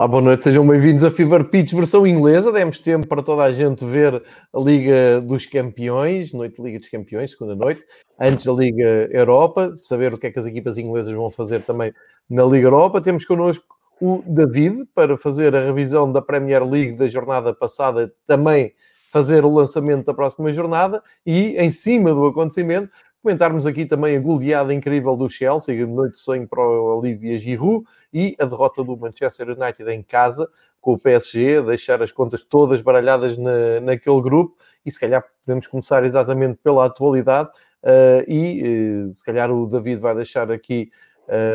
Olá, boa noite, sejam bem-vindos a Fever Pitch versão inglesa. Demos tempo para toda a gente ver a Liga dos Campeões, noite de Liga dos Campeões, segunda noite, antes da Liga Europa, saber o que é que as equipas inglesas vão fazer também na Liga Europa. Temos connosco o David para fazer a revisão da Premier League da jornada passada, também fazer o lançamento da próxima jornada e, em cima do acontecimento, Comentarmos aqui também a goleada incrível do Chelsea, noite de sonho para o Olivia Giroud e a derrota do Manchester United em casa com o PSG, deixar as contas todas baralhadas na, naquele grupo e se calhar podemos começar exatamente pela atualidade uh, e uh, se calhar o David vai deixar aqui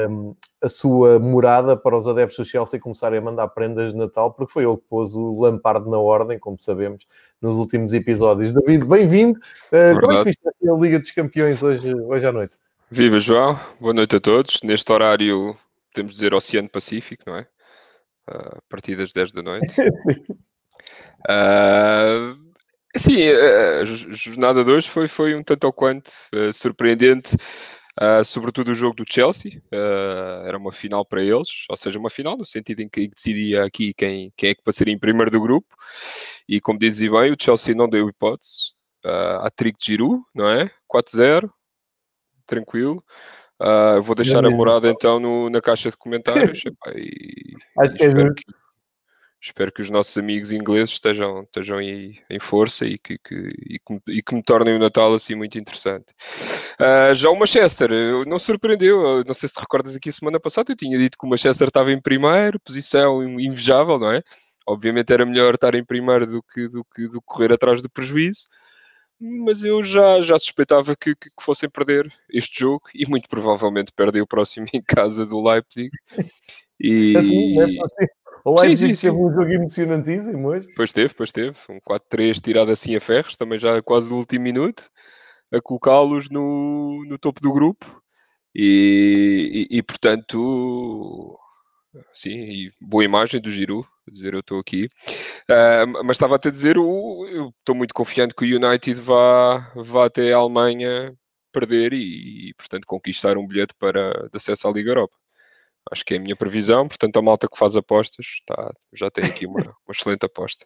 um, a sua morada para os adeptos do Chelsea começarem a mandar prendas de Natal, porque foi ele que pôs o Lampard na ordem, como sabemos, nos últimos episódios. David, bem-vindo. Uh, como é que viste a Liga dos Campeões hoje, hoje à noite? Viva, João. Boa noite a todos. Neste horário, podemos dizer Oceano Pacífico, não é? Uh, a partir das 10 da noite. uh, sim, a jornada de hoje foi, foi um tanto ou quanto uh, surpreendente. Uh, sobretudo o jogo do Chelsea, uh, era uma final para eles, ou seja, uma final no sentido em que decidia aqui quem, quem é que passaria em primeiro do grupo, e como dizia bem, o Chelsea não deu hipótese, uh, a trick de Giroud, não é? 4-0, tranquilo. Uh, vou deixar a morada então no, na caixa de comentários. e, Acho que é que, espero que os nossos amigos ingleses estejam, estejam aí em força e que, que, e que, e que me tornem o Natal assim muito interessante. Uh, já o Manchester não surpreendeu, não sei se te recordas aqui semana passada, eu tinha dito que o Manchester estava em primeiro, posição invejável, não é? Obviamente era melhor estar em primeiro do que, do que, do correr atrás do prejuízo, mas eu já, já suspeitava que, que, que fossem perder este jogo e muito provavelmente perdem o próximo em casa do Leipzig. E... Assim, é o Leipzig sim, sim, teve um jogo emocionantíssimo hoje. Pois teve, pois teve. Um 4-3 tirado assim a ferros, também já quase no último minuto, a colocá-los no, no topo do grupo. E, e, e, portanto, sim, boa imagem do Giroud, dizer eu estou aqui. Uh, mas estava a dizer, eu estou muito confiante que o United vá, vá até a Alemanha perder e, e, portanto, conquistar um bilhete para de acesso à Liga Europa. Acho que é a minha previsão, portanto, a malta que faz apostas tá, já tem aqui uma, uma excelente aposta.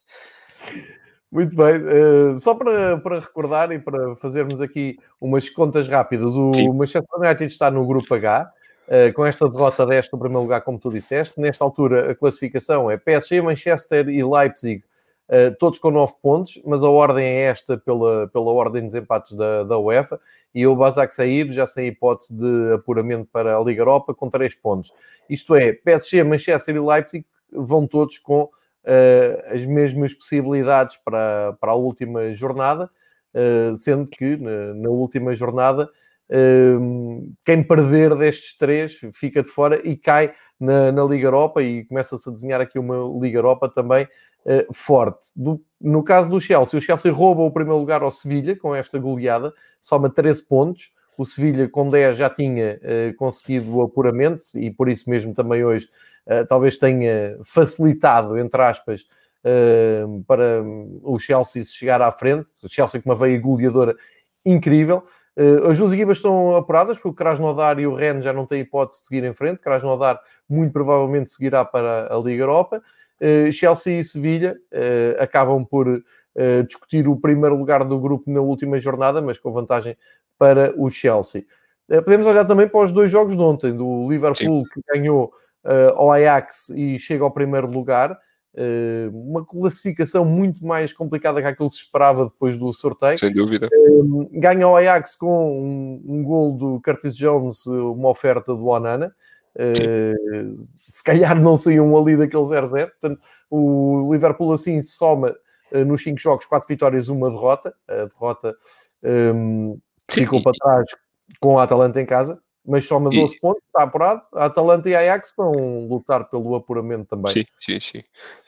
Muito bem, uh, só para, para recordar e para fazermos aqui umas contas rápidas, o Sim. Manchester United está no grupo H, uh, com esta derrota deste no primeiro lugar, como tu disseste. Nesta altura, a classificação é PSG, Manchester e Leipzig uh, todos com 9 pontos, mas a ordem é esta pela, pela ordem de desempates da, da UEFA, e o Basak sair já sem hipótese de apuramento para a Liga Europa com 3 pontos. Isto é, PSG, Manchester e Leipzig vão todos com uh, as mesmas possibilidades para, para a última jornada, uh, sendo que na, na última jornada quem perder destes três fica de fora e cai na, na Liga Europa e começa-se a desenhar aqui uma Liga Europa também uh, forte. Do, no caso do Chelsea, o Chelsea rouba o primeiro lugar ao Sevilha com esta goleada, soma 13 pontos. O Sevilha com 10 já tinha uh, conseguido o apuramento e por isso mesmo também hoje uh, talvez tenha facilitado, entre aspas, para o Chelsea chegar à frente. O Chelsea com uma veia goleadora incrível. Uh, as duas equipas estão apuradas, porque o Krasnodar e o Rennes já não têm hipótese de seguir em frente. Krasnodar muito provavelmente seguirá para a Liga Europa. Uh, Chelsea e Sevilha uh, acabam por uh, discutir o primeiro lugar do grupo na última jornada, mas com vantagem para o Chelsea. podemos olhar também para os dois jogos de ontem, do Liverpool, Sim. que ganhou ao Ajax e chega ao primeiro lugar. uma classificação muito mais complicada que aquilo que se esperava depois do sorteio. Sem dúvida. ganha ao Ajax com um, um gol do Curtis Jones, uma oferta do Onana. Uh, se calhar não saiam ali daquele 0-0. Portanto, o Liverpool assim soma uh, nos 5 jogos 4 vitórias, uma derrota. A derrota um, ehm, ficou para trás com a Atalanta em casa, mas soma 12 e... pontos, está apurado. A Atalanta e a Ajax vão lutar pelo apuramento também. Sim, sim, sim.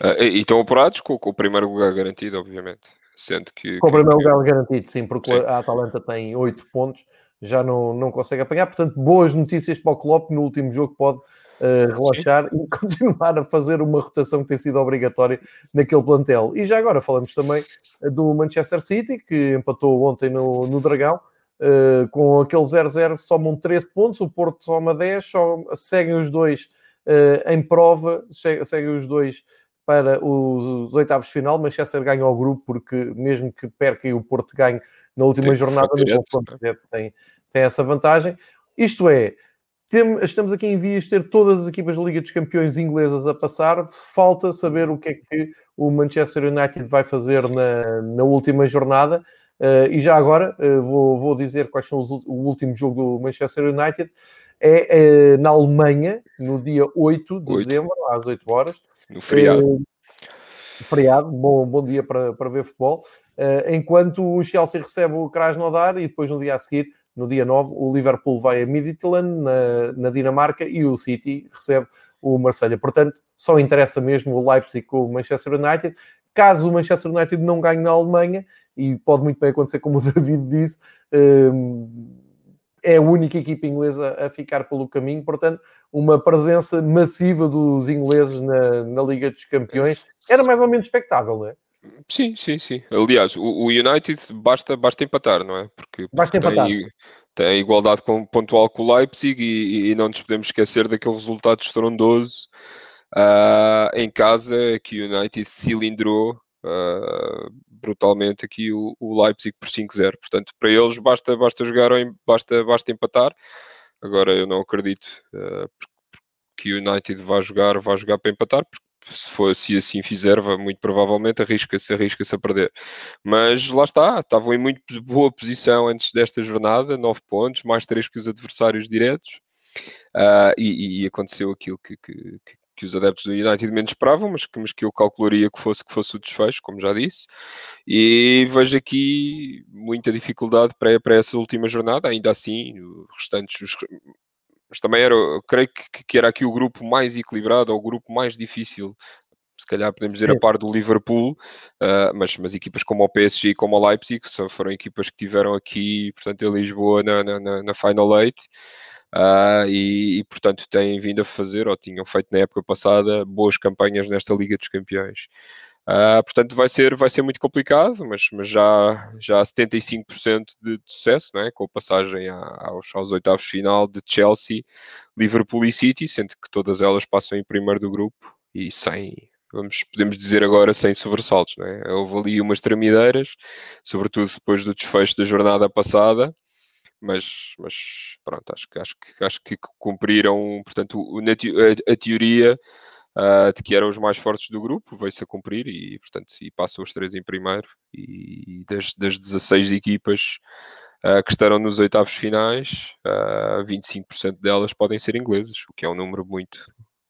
Uh, e, estão apurados com, com, o primeiro lugar garantido, obviamente. Sendo que, com o primeiro lugar garantido, sim, porque sim. a Atalanta tem 8 pontos já não, não consegue apanhar. Portanto, boas notícias para o Klopp no último jogo pode uh, relaxar Sim. e continuar a fazer uma rotação que tem sido obrigatória naquele plantel. E já agora falamos também eh, do Manchester City, que empatou ontem no, no Dragão. Uh, com aquele 0-0 somam 13 pontos, o Porto soma 10, só seguem os dois em prova, seguem os dois para os, os, oitavos de final. Manchester ganha o grupo, porque mesmo que perca e o Porto ganhe na última tem jornada, no confronto tem, tem essa vantagem. Isto é, estamos aqui em vias de ter todas as equipas da Liga dos Campeões inglesas a passar. Falta saber o que é que o Manchester United vai fazer na, na última jornada. Uh, e já agora uh, vou, vou, dizer quais são os, o último jogo do Manchester United. É, é na Alemanha, no dia 8 de 8. dezembro, às 8 horas. No feriado. Uh, feriado, bom, bom dia para, para ver futebol. enquanto o Chelsea recebe o Krasnodar e depois no dia a seguir no dia 9, o Liverpool vai a Midtjylland, na, na Dinamarca, e o City recebe o Marselha. Portanto, só interessa mesmo o Leipzig com o Manchester United. Caso o Manchester United não ganhe na Alemanha, e pode muito bem acontecer, como o David disse, hum, é a única equipa inglesa a ficar pelo caminho, portanto, uma presença massiva dos ingleses na, na Liga dos Campeões era mais ou menos expectável, não é? Sim, sim, sim. Aliás, o, o United basta, basta empatar, não é? Porque, porque basta empatar. Tem, tem a igualdade com, pontual com o Leipzig e, e, não nos podemos esquecer daquele resultado estrondoso uh, em casa que o United cilindrou uh, brutalmente aqui o, o Leipzig por 5-0. Portanto, para eles basta, basta jogar ou em, basta, basta empatar. Agora eu não acredito uh, que o United vá jogar, vá jogar para empatar, porque se, for, se assim fizer, muito provavelmente arrisca-se arrisca a perder. Mas lá está, estavam em muito boa posição antes desta jornada, 9 pontos, mais 3 que os adversários diretos, uh, e, e, aconteceu aquilo que, que, que, os adeptos do United menos esperavam, mas que, mas que eu calcularia que fosse, que fosse o desfecho, como já disse, e vejo aqui muita dificuldade para, para essa última jornada, ainda assim, os restantes, os, mas também era, creio que, que, era aqui o grupo mais equilibrado, ou o grupo mais difícil, se calhar podemos dizer a par do Liverpool, uh, mas, mas equipas como o PSG e como o Leipzig só foram equipas que tiveram aqui, portanto, em Lisboa na, na, na Final Eight. Uh, e, e, portanto têm vindo a fazer, ou tinham feito na época passada, boas campanhas nesta Liga dos Campeões. Uh, portanto, vai ser, vai ser muito complicado, mas, mas já, já há 75% de, sucesso, não é? com a passagem aos, aos oitavos final de Chelsea, Liverpool e City, sendo que todas elas passam em primeiro do grupo e sem, vamos, podemos dizer agora, sem sobressaltos. Não é? Houve ali umas tremideiras, sobretudo depois do desfecho da jornada passada, mas, mas pronto, acho que, acho, que, acho que cumpriram, portanto, a, teoria uh, de que eram os mais fortes do grupo, veio-se a cumprir e, portanto, e passam os três em primeiro. E das, das 16 equipas uh, que estarão nos oitavos finais, uh, ah, 25% delas podem ser ingleses, o que é um número muito,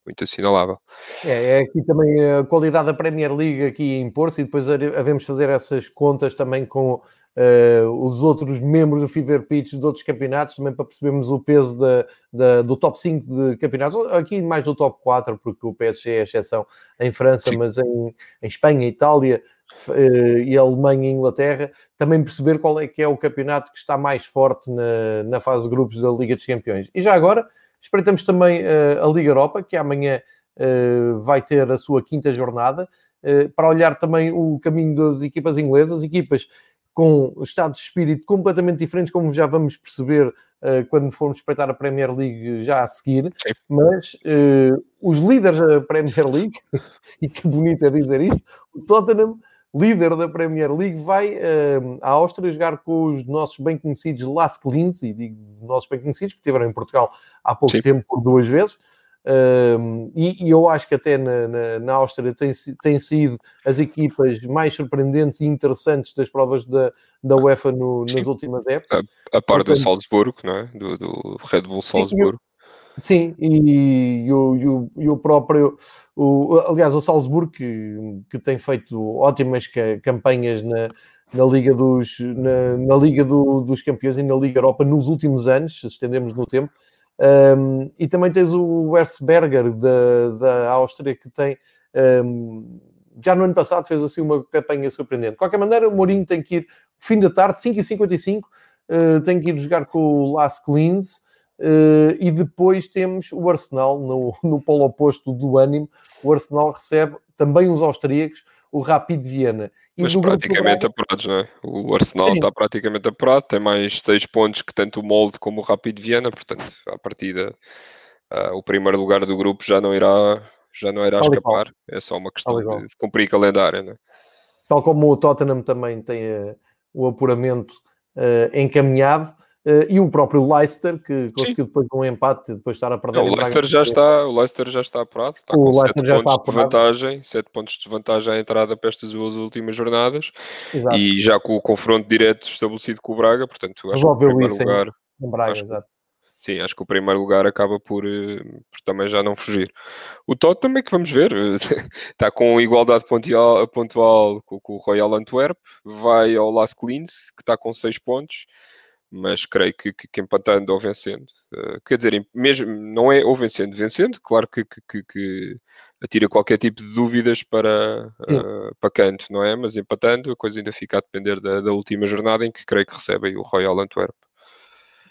muito assinalável. É, é aqui também a qualidade da Premier League aqui impor-se e depois havemos fazer essas contas também com uh, os outros membros do Fever Pitch de outros campeonatos, também para percebermos o peso da, da, do top 5 de campeonatos, aqui mais do top 4, porque o PSG é a exceção em França, Sim. mas em, em Espanha, Itália, uh, e Alemanha e Inglaterra, também perceber qual é que é o campeonato que está mais forte na, na fase de grupos da Liga dos Campeões. E já agora, Espreitamos também uh, a Liga Europa, que amanhã uh, vai ter a sua quinta jornada, uh, para olhar também o caminho das equipas inglesas, equipas com estados de espírito completamente diferentes, como já vamos perceber quando formos espreitar a Premier League já a seguir, Sim. mas os líderes da Premier League, e que bonito é dizer isto, o Tottenham líder da Premier League, vai uh, à Áustria jogar com os nossos bem conhecidos Las Clins, e digo nossos bem conhecidos, porque estiveram em Portugal há pouco Sim. tempo por duas vezes. Uh, e, e, eu acho que até na, na, na Áustria têm tem sido as equipas mais surpreendentes e interessantes das provas da, da UEFA no, nas últimas épocas. A, a par Portanto, do Salzburgo, não é? Do, do Red Bull Salzburgo. Sim, e, e, o, e, o, e o próprio, o, aliás, o Salzburgo, que, que tem feito ótimas campanhas na, na Liga, dos, na, na Liga do, dos Campeões e na Liga Europa nos últimos anos, se estendemos no tempo. Um, e também tens o Wersberger da, da Áustria, que tem. Um, já no ano passado fez assim uma campanha surpreendente. De qualquer maneira, o Mourinho tem que ir, fim da tarde, 5h55, uh, tem que ir jogar com o Las Klins. Uh, e depois temos o Arsenal, no, no polo oposto do ânimo, o Arsenal recebe também os austríacos, o Rapid Viena. E Mas praticamente apurados, não é? O Arsenal Sim. está praticamente apurado, tem mais seis pontos que tanto o Molde como o Rapid Viena, portanto, à partida uh, o primeiro lugar do grupo já não irá, já não irá escapar. É só uma questão de, de, cumprir calendário. Né? Tal como o Tottenham também tem uh, o apuramento uh, encaminhado. Uh, e o próprio Leicester, que conseguiu Sim. depois um empate, depois estar a perder. Não, o, Leicester já está, o Leicester já está apurado, está o com Leicester 7 pontos de vantagem, 7 pontos de vantagem à entrada para estas duas últimas jornadas Exato. e já com o confronto direto estabelecido com o Braga, portanto, acho Resolveu que o primeiro lugar. Em, em Braga, exato. Sim, acho que o primeiro lugar acaba por, eh, por, também já não fugir. O Tottenham é que vamos ver, está com igualdade pontual, pontual com, com, o Royal Antwerp, vai ao Las Clins, que está com 6 pontos, mas creio que, que, que empatando ou vencendo, uh, quer dizer, mesmo não é ou vencendo, vencendo, claro que, que, que atira qualquer tipo de dúvidas para, uh, para canto, não é? Mas empatando, a coisa ainda fica a depender da, da última jornada em que creio que recebem o Royal Antwerp.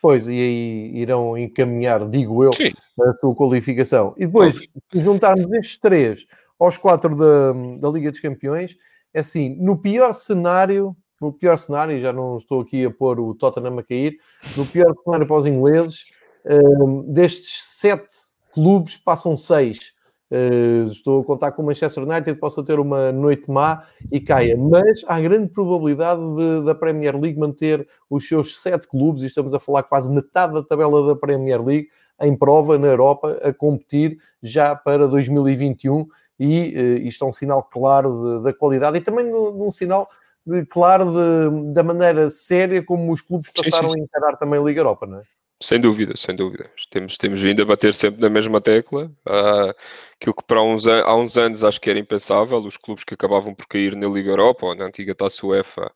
Pois, e aí irão encaminhar, digo eu, Sim. a sua qualificação. E depois, se juntarmos estes três aos quatro da, da Liga dos Campeões, é assim, no pior cenário, no pior cenário, já não estou aqui a pôr o Tottenham a cair, no pior cenário para os ingleses, um, destes sete clubes passam seis. Uh, estou a contar com o Manchester United possa ter uma noite má e caia, mas há grande probabilidade de, da Premier League manter os seus sete clubes, e estamos a falar quase metade da tabela da Premier League, em prova na Europa, a competir já para 2021, e uh, isto é um sinal claro da qualidade e também um sinal de, claro de, da maneira séria como os clubes passaram sim, sim. a encarar também a Liga Europa, não é? Sem dúvida, sem dúvida. Temos, temos vindo a bater sempre na mesma tecla. Uh, aquilo que para uns, há uns anos acho que era impensável, os clubes que acabavam por cair na Liga Europa ou na antiga Taça UEFA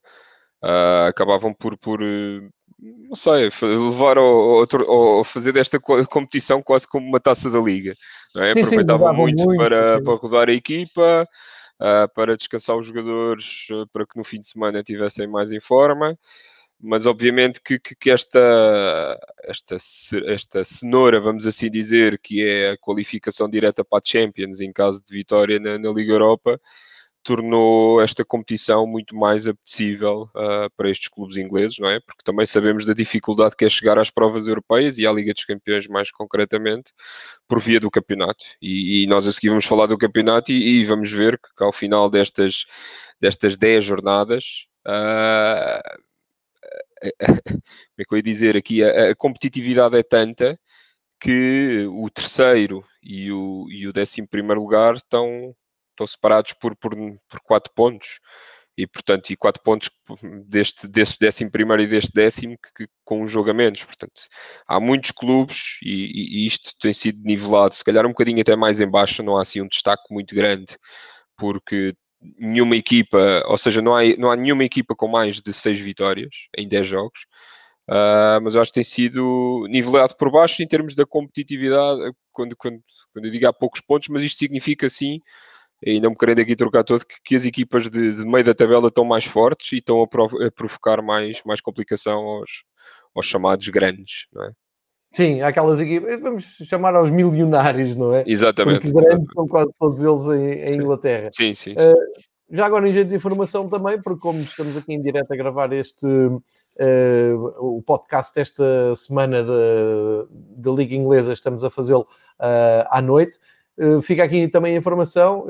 uh, acabavam por, por, não sei, levar ou, ou, fazer desta competição quase como uma taça da Liga. Não é? Sim, Aproveitavam sim, muito, muito, para, para rodar a equipa, para descansar os jogadores, para que no fim de semana estivessem mais em forma. Mas obviamente que, que, que, esta, esta, esta cenoura, vamos assim dizer, que é a qualificação direta para a Champions em caso de vitória na, na Liga Europa, tornou esta competição muito mais apetecível uh, para estes clubes ingleses, não é? Porque também sabemos da dificuldade que é chegar às provas europeias e à Liga dos Campeões mais concretamente, por via do campeonato. E, e nós a seguir vamos falar do campeonato e, e, vamos ver que, que ao final destas, destas 10 jornadas uh, como é que eu ia dizer aqui, a, a, competitividade é tanta que o terceiro e o, e o décimo primeiro lugar estão, estão separados por, por, por quatro pontos. E portanto, e quatro pontos deste, deste décimo primeiro e deste décimo que, que, com um jogo a menos, portanto, há muitos clubes e, e, isto tem sido nivelado, se calhar um bocadinho até mais em baixo, não há assim um destaque muito grande, porque nenhuma equipa, ou seja, não há, não há nenhuma equipa com mais de 6 vitórias em 10 jogos, uh, mas eu acho que tem sido nivelado por baixo em termos da competitividade, quando, quando, quando eu digo há poucos pontos, mas isto significa sim, e não me querendo aqui trocar todo, que, que as equipas de, de, meio da tabela estão mais fortes e estão a, prov a provocar mais, mais complicação aos, aos chamados grandes, não é? Sim, aquelas equipas, vamos chamar aos milionários, não é? Exatamente. Porque grandes são quase todos eles em, em Inglaterra. Sim, sim. sim. Uh, já agora em jeito de informação também, porque como estamos aqui em direto a gravar este uh, o podcast esta semana da Liga Inglesa, estamos a fazê-lo uh, à noite. Uh, fica aqui também a informação,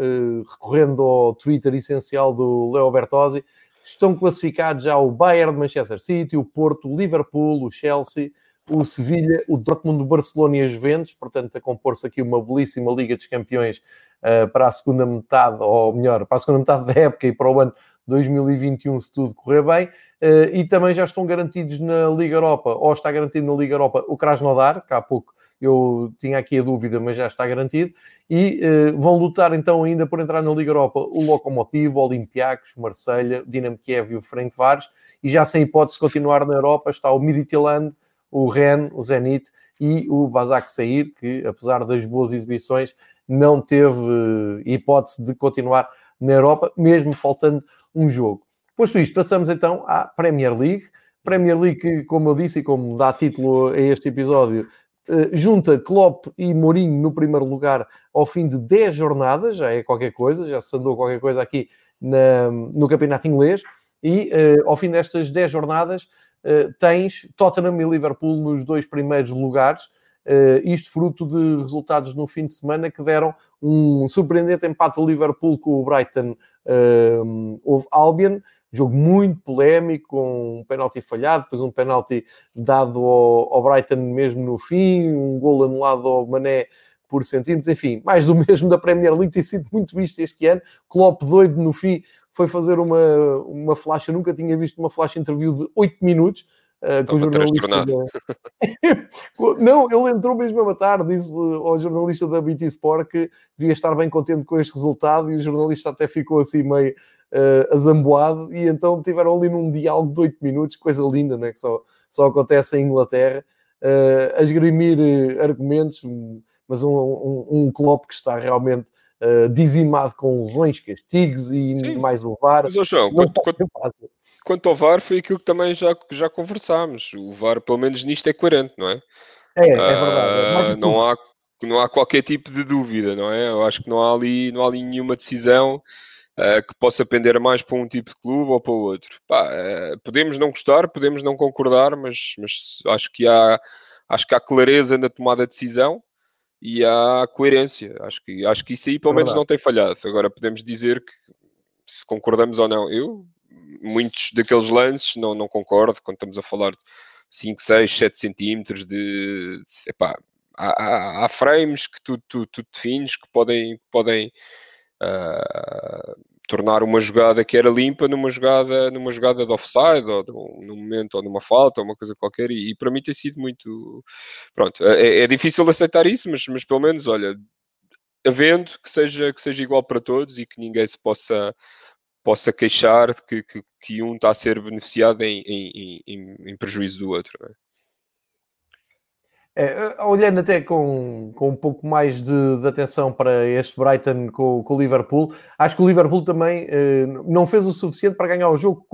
recorrendo ao Twitter essencial do Leo Bertozzi, estão classificados já o Bayern de Manchester City, o Porto, o Liverpool, o Chelsea, o Sevilha, o Dortmund, o Barcelona e a Juventus, portanto, a compor-se aqui uma belíssima Liga dos Campeões uh, para a segunda metade, ou melhor, para a segunda metade da época e para o ano 2021, se tudo correr bem. E também já estão garantidos na Liga Europa, ou está garantido na Liga Europa o Krasnodar, que há pouco eu tinha aqui a dúvida, mas já está garantido. E uh, vão lutar então ainda por entrar na Liga Europa o Lokomotiv, o Olympiacos, Marselha, Dinamo Kiev e o Ferencváros. E já sem hipótese de continuar na Europa está o Midtjylland, o Ren, o Zenit e o Basak Sair, que apesar das boas exibições, não teve hipótese de continuar na Europa, mesmo faltando um jogo. Posto isto, passamos então à Premier League. Premier League como eu disse e como dá título a este episódio, junta Klopp e Mourinho no primeiro lugar ao fim de 10 jornadas, já é qualquer coisa, já se andou qualquer coisa aqui na, no campeonato inglês, e uh, ao fim destas 10 jornadas uh, tens Tottenham e Liverpool nos dois primeiros lugares, Uh, isto fruto de resultados no fim de semana que deram um surpreendente empate ao Liverpool com o Brighton houve Albion, jogo muito polémico, com um penalti falhado, depois um penalti dado ao, ao, Brighton mesmo no fim, um gol anulado ao Mané por centímetros, enfim, mais do mesmo da Premier League, tem sido muito visto este ano. Klopp doido no fim foi fazer uma, uma flash, eu nunca tinha visto uma flash interview de 8 minutos, uh, com o não, ele entrou mesmo a matar, disse ao jornalista da BT Sport que devia estar bem contente com este resultado e o jornalista até ficou assim meio uh, azamboado e então tiveram ali num diálogo de 8 minutos, coisa linda, né, que só, só acontece em Inglaterra, uh, a esgrimir argumentos, mas um, um, um Klopp que está realmente uh, dizimado com lesões, castigos e Sim. mais o VAR. Mas, oh, João, quanto, quanto, quanto, ao VAR, foi aquilo que também já, já conversámos. O VAR, pelo menos nisto, é coerente, não é? É, é verdade. É não, há, não há qualquer tipo de dúvida, não é? Eu acho que não há ali, não há ali nenhuma decisão uh, que possa pender mais para um tipo de clube ou para o outro. Pá, uh, podemos não gostar, podemos não concordar, mas, mas acho que há acho que há clareza na tomada de decisão e há coerência. Acho que, acho que isso aí pelo é menos não tem falhado. Agora podemos dizer que se concordamos ou não. Eu, muitos daqueles lances, não, não concordo quando estamos a falar de 5, 6, 7 centímetros de. de epá, há, há, há, frames que tu, tu, tu defines que podem, podem uh, tornar uma jogada que era limpa numa jogada, numa jogada de offside, ou num momento, ou numa falta, ou uma coisa qualquer, e, e para mim tem sido muito. Pronto, é, é difícil aceitar isso, mas, mas pelo menos, olha, havendo que seja, que seja igual para todos e que ninguém se possa, possa queixar de que, que, que um está a ser beneficiado em, em, em, em prejuízo do outro. É? É, olhando até com, com um pouco mais de, de atenção para este Brighton com, com, o Liverpool, acho que o Liverpool também eh, não fez o suficiente para ganhar o jogo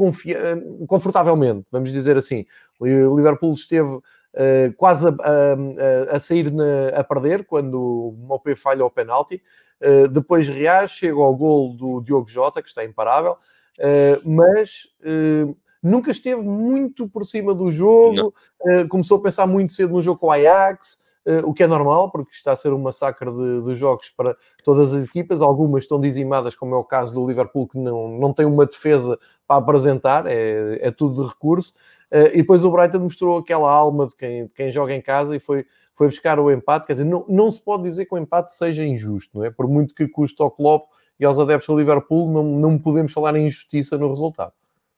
confortavelmente, vamos dizer assim. O Liverpool esteve eh, quase a, a, a sair na, a perder quando o Mopé falha o penalti. Eh, depois reage, chega ao gol do Diogo Jota, que está imparável, eh, mas eh, nunca esteve muito por cima do jogo, uh, começou a pensar muito cedo no jogo com o Ajax, uh, o que é normal, porque está a ser um massacre de, de, jogos para todas as equipas, algumas estão dizimadas, como é o caso do Liverpool, que não, não tem uma defesa para apresentar, é, é tudo de recurso, uh, e depois o Brighton mostrou aquela alma de quem, de quem joga em casa e foi, foi buscar o empate, quer dizer, não, não se pode dizer que o empate seja injusto, não é? Por muito que custe ao Klopp e aos adeptos do Liverpool, não, não podemos falar em injustiça no resultado.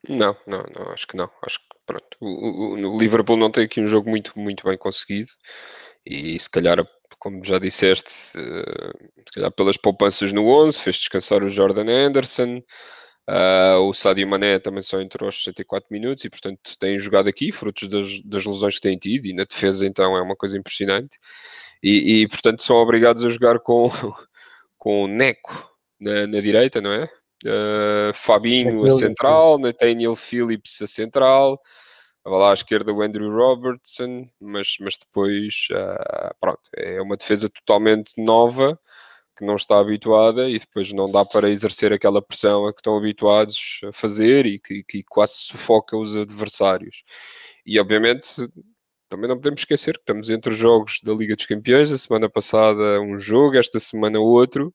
Não, não, não, acho que não. Acho que pronto. O, o, o Liverpool não tem aqui um jogo muito, muito bem conseguido e se calhar, como já disseste, uh, se calhar pelas poupanças no 11, fez descansar o Jordan Anderson. Uh, o Sadio Mané também só entrou aos 64 minutos e, portanto, tem jogado aqui, frutos das, das lesões que têm tido, e na defesa, então, é uma coisa impressionante. E, e portanto, são obrigados a jogar com, com o Neco na, na direita, não é? Uh, Fabinho a central, Nathaniel Phillips a central, lá à esquerda o Andrew Robertson, mas, mas depois, uh, pronto, é uma defesa totalmente nova que não está habituada e depois não dá para exercer aquela pressão a que estão habituados a fazer e que, que quase sufoca os adversários. E obviamente também não podemos esquecer que estamos entre os jogos da Liga dos Campeões, a semana passada um jogo, esta semana outro,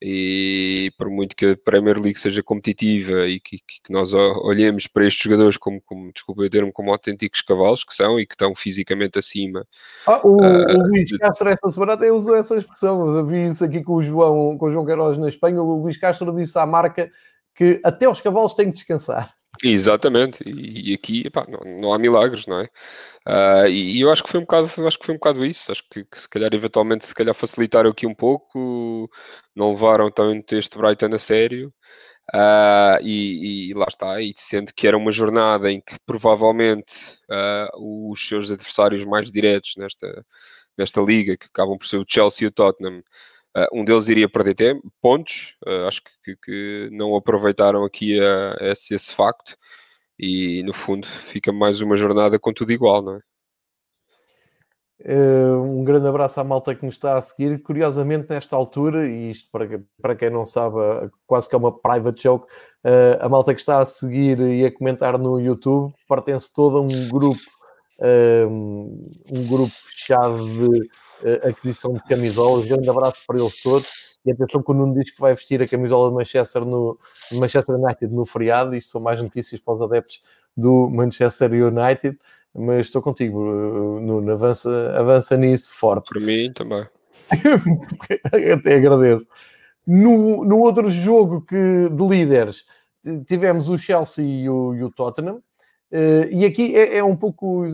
e por muito que a Premier League seja competitiva e que, que nós olhemos para estes jogadores como, como desculpa eu termo, como autênticos cavalos que são e que estão fisicamente acima. Ah, o, uh, o Luís de... Castro esta semana até usou essa expressão, eu vi isso aqui com o João, com o João Queiroz na Espanha, o Luís Castro disse à marca que até os cavalos têm que descansar. Exatamente, e, e aqui epá, não, não, há milagres, não é? Uh, e, e, eu acho que foi um bocado, acho que foi um bocado isso. Acho que, que, se calhar eventualmente se calhar facilitaram aqui um pouco, não levaram tanto este Brighton a sério. Uh, e, e, lá está, e sendo que era uma jornada em que provavelmente uh, os seus adversários mais diretos nesta, nesta liga, que acabam por ser o Chelsea e o Tottenham, um deles iria perder tempo, pontos, uh, acho que, que, não aproveitaram aqui a, a esse, esse, facto e no fundo fica mais uma jornada com tudo igual, não é? Uh, um grande abraço à malta que nos está a seguir. Curiosamente, nesta altura, e isto para, para quem não sabe, quase que é uma private joke, a malta que está a seguir e a comentar no YouTube pertence toda a um grupo um, um grupo fechado de uh, aquisição de camisolas. Grande abraço para eles todos. E atenção que o Nuno diz que vai vestir a camisola de Manchester, no, Manchester United no feriado. Isto são mais notícias para os adeptos do Manchester United. Mas estou contigo, Nuno. Avança, avança nisso forte. Para mim também. Até agradeço. No, no outro jogo que, de líderes, tivemos o Chelsea e o, e o Tottenham. Uh, e aqui é, é, um pouco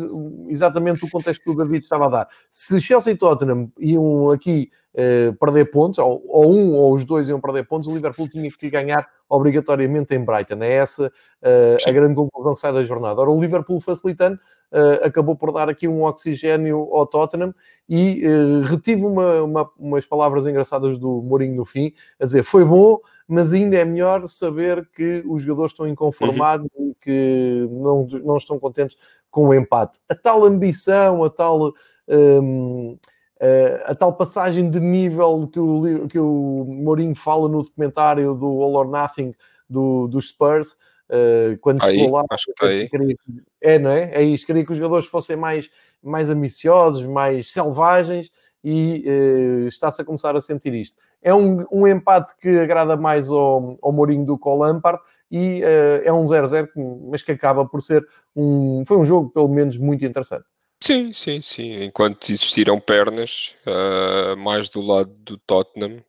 exatamente o contexto que o David estava a dar. Se Chelsea e Tottenham iam aqui uh, perder pontos, ou, ou, um ou os dois iam perder pontos, o Liverpool tinha que ganhar obrigatoriamente em Brighton. É essa uh, a grande conclusão que sai da jornada. Ora, o Liverpool facilitando uh, acabou por dar aqui um oxigênio ao Tottenham e uh, retive uma, uma, umas palavras engraçadas do Mourinho no fim, a dizer foi bom, mas ainda é melhor saber que os jogadores estão inconformados uhum. e que não, não estão contentes com o empate. A tal ambição, a tal. Um, Uh, a tal passagem de nível que o, que o Mourinho fala no documentário do All or Nothing do, dos Spurs, uh, quando aí, chegou lá, acho que está aí. Queria, é, não é? É isso, queria que os jogadores fossem mais, mais ambiciosos, mais selvagens e uh, está-se a começar a sentir isto. É um, um empate que agrada mais ao, ao Mourinho do que ao Lampard e é um 0-0, mas que acaba por ser um. Foi um jogo, pelo menos, muito interessante. Sim, sim, sim. Enquanto existiram pernas, uh, mais do lado do Tottenham,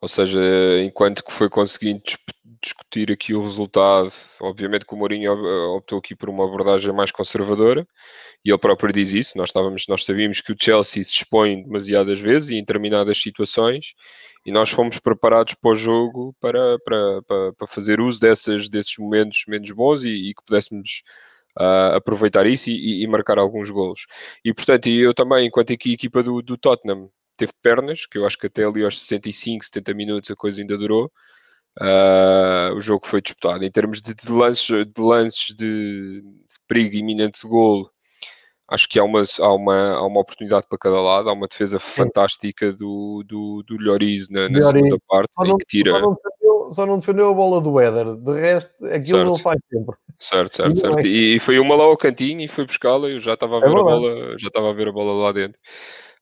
ou seja, enquanto que foi conseguindo discutir aqui o resultado, obviamente que o Mourinho optou aqui por uma abordagem mais conservadora, e ele próprio diz isso, nós, estávamos, nós sabíamos que o Chelsea se expõe demasiadas vezes e em determinadas situações, e nós fomos preparados para o jogo para, para, para, para fazer uso dessas, desses momentos menos bons e, e que pudéssemos uh, aproveitar isso e, e, marcar alguns golos. E portanto, eu também, enquanto aqui a equipa do, do Tottenham teve pernas, que eu acho que até ali aos 65, 70 minutos a coisa ainda durou. Uh, o jogo foi disputado. Em termos de, de lances, de, lances de, de perigo iminente de golo, acho que há uma, há, uma, há uma oportunidade para cada lado. Há uma defesa fantástica do, do, do Lloris na, na segunda parte, não, que tira. Só não, defendeu, só não, defendeu, a bola do Éder, de resto, aquilo certo. não faz sempre. Certo, certo, certo. E, foi uma lá ao cantinho e foi buscá-la. Eu já estava a é ver é a bola, já estava a ver a bola lá dentro.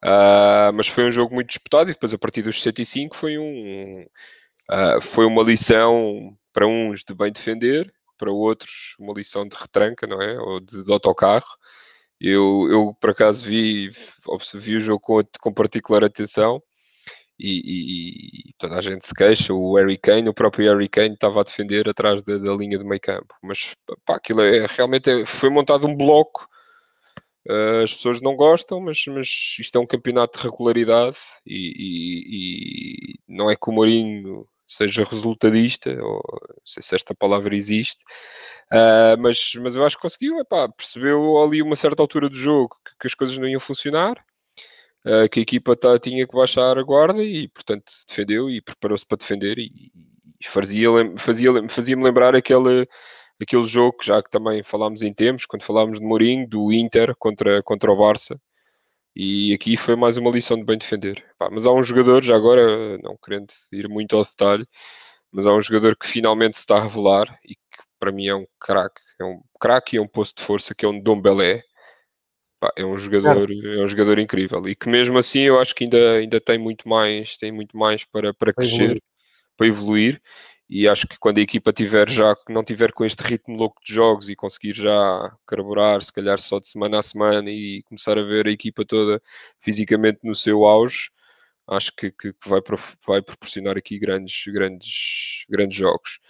Uh, mas foi um jogo muito disputado e depois a partir dos 65 foi um uh, foi uma lição para uns de bem defender, para outros uma lição de retranca, não é? Ou de, de autocarro. Eu, eu por acaso vi, vi o jogo com, com particular atenção e, e, toda a gente se queixa. O Harry Kane, o próprio Harry Kane estava a defender atrás da, da linha de meio campo, mas pá, aquilo é, realmente é, foi montado um bloco. Uh, as pessoas não gostam, mas, mas isto é um campeonato de regularidade e, e, e não é que o Mourinho seja resultadista, ou não sei se esta palavra existe, uh, mas, mas eu acho que conseguiu, epá, percebeu ali uma certa altura do jogo que, que as coisas não iam funcionar uh, que a equipa tá, tinha que baixar a guarda e, portanto, defendeu e preparou-se para defender e, e fazia, fazia, fazia-me lembrar aquele, aquele jogo, já que também falámos em tempos, quando falámos de Mourinho, do Inter contra, contra o Barça, e aqui foi mais uma lição de bem defender. Pá, mas há um jogador, já agora, não querendo ir muito ao detalhe, mas há um jogador que finalmente se está a revelar e que para mim é um craque, é um craque e é um posto de força, que é um Dom Belé. Pá, é um jogador é um jogador incrível. E que mesmo assim eu acho que ainda, ainda tem muito mais tem muito mais para, para crescer evoluir. para evoluir. E acho que quando a equipa tiver já não tiver com este ritmo louco de jogos e conseguir já carburar se calhar só de semana a semana e começar a ver a equipa toda fisicamente no seu auge acho que, que, que vai, vai proporcionar aqui grandes grandes grandes jogos.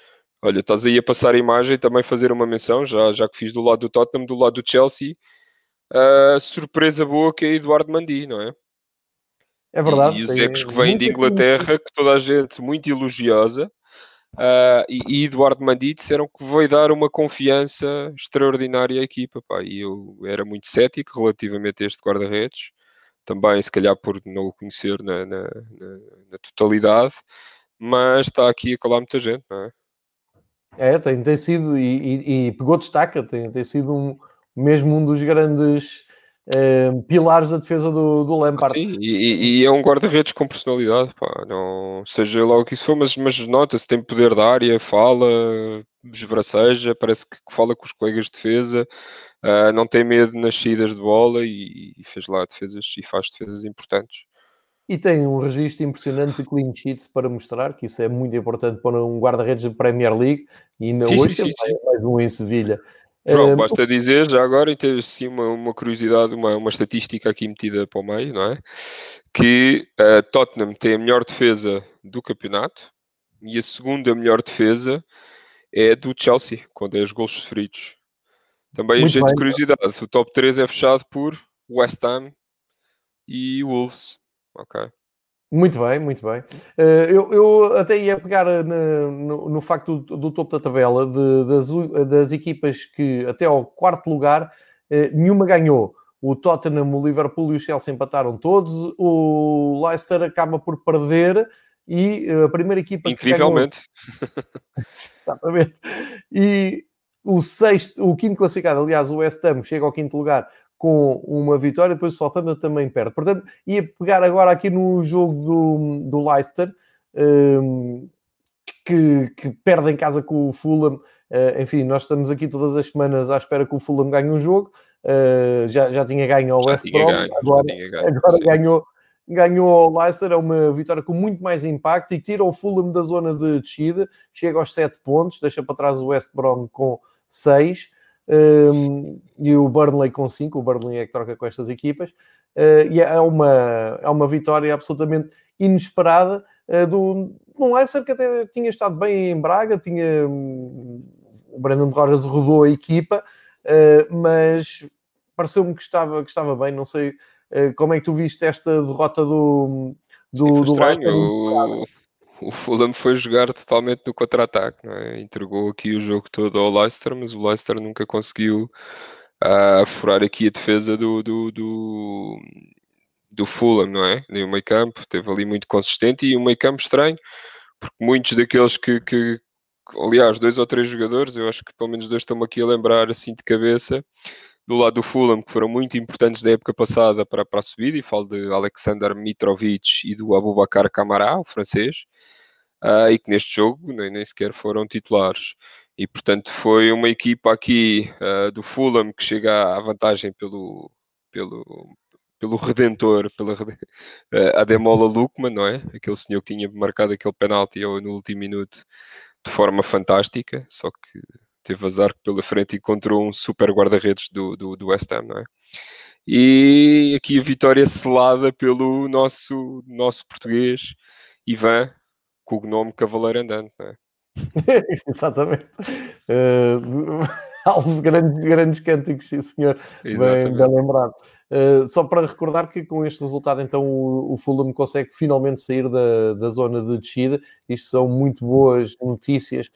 Olha, estás aí a passar a imagem e também fazer uma menção, já, já que fiz do lado do Tottenham, do lado do Chelsea, a surpresa boa que é Eduardo Mandi, não é? É verdade. E, os ecos que vêm de Inglaterra, que toda a gente muito elogiosa, uh, e, e, Eduardo Mandi disseram que vai dar uma confiança extraordinária à equipa. Pá. E eu era muito cético relativamente a este guarda-redes, também se calhar por não o conhecer na, na, na, na totalidade, mas está aqui a colar muita gente, não é? É, tem, tem sido, e, e, e pegou destaca, tem, tem sido um, mesmo um dos grandes uh, pilares da defesa do, do Lampard. Sim, e, e é um guarda-redes com personalidade, pá, não, seja lá o que isso for, mas, mas nota-se, tem poder da área, fala, esbraceja, parece que fala com os colegas de defesa, uh, não tem medo nas saídas de bola e, e, fez lá defesas e faz defesas importantes. E tem um registro impressionante de clean sheets para mostrar, que isso é muito importante para um guarda-redes de Premier League e sim, hoje sim, sim, mais um em Sevilha. João, basta dizer já agora, e ter assim uma, uma curiosidade, uma, uma estatística aqui metida para o meio, não é? Que uh, Tottenham tem a melhor defesa do campeonato e a segunda melhor defesa é do Chelsea, com 10 gols sofridos. Também, Muito jeito bem, de curiosidade, o top 3 é fechado por West Ham e Wolves. Ok. Muito bem, muito bem. Uh, eu, eu, até ia pegar no, no, no facto do, do, topo da tabela de, das, das, equipas que até ao quarto lugar uh, nenhuma ganhou. O Tottenham, o Liverpool e o Chelsea empataram todos. O Leicester acaba por perder e eh, a primeira equipa Incrivelmente. que ganhou... Exatamente. E o sexto, o quinto classificado, aliás, o West Ham chega ao quinto lugar com uma vitória, depois o Southampton também perde. Portanto, ia pegar agora aqui no jogo do, do Leicester, um, que, que, perde em casa com o Fulham. Uh, enfim, nós estamos aqui todas as semanas à espera que o Fulham ganhe um jogo. Uh, já, já tinha ganho ao West Brom, agora, ganho, agora ganhou, ganhou ao Leicester. É uma vitória com muito mais impacto e tira o Fulham da zona de descida, chega aos 7 pontos, deixa para trás o West Brom com 6 um, e o Burnley com 5, o Burnley é que troca com estas equipas, uh, e é uma, é uma vitória absolutamente inesperada. Uh, do, do Leicester que até tinha estado bem em Braga, tinha um, o Brandon Rogers rodou a equipa, uh, mas pareceu-me que estava, que estava bem, não sei como é que tu viste esta derrota do, do, Sim, do Leicester. O, Fulham foi jogar totalmente no contra-ataque, é? entregou aqui o jogo todo ao Leicester, mas o Leicester nunca conseguiu uh, furar aqui a defesa do, do, do, do Fulham, não é? Nem o meio campo, teve ali muito consistente e um meio campo estranho, porque muitos daqueles que, que, aliás, dois ou três jogadores, eu acho que pelo menos dois estão aqui a lembrar assim de cabeça, do lado do Fulham, que foram muito importantes da época passada para, para a subida, e falo de Alexander Mitrovic e do Abubakar Camará, o francês, uh, e que neste jogo nem, nem, sequer foram titulares. E portanto foi uma equipa aqui uh, do Fulham que chega à vantagem pelo, pelo, pelo Redentor, pela uh, Ademola Lukman, não é? Aquele senhor que tinha marcado aquele penalti no último minuto de forma fantástica, só que teve azar que pela frente encontrou um super guarda-redes do, do, do West Ham, não é? E aqui a vitória selada pelo nosso, nosso português Ivan, com o gnome Cavaleiro Andante, não é? Exatamente. Uh, alvo de grandes, grandes cânticos, sim, senhor. Bem, bem, lembrado. Uh, só para recordar que com este resultado, então, o, o Fulham consegue finalmente sair da, da zona de descida. Isto são muito boas notícias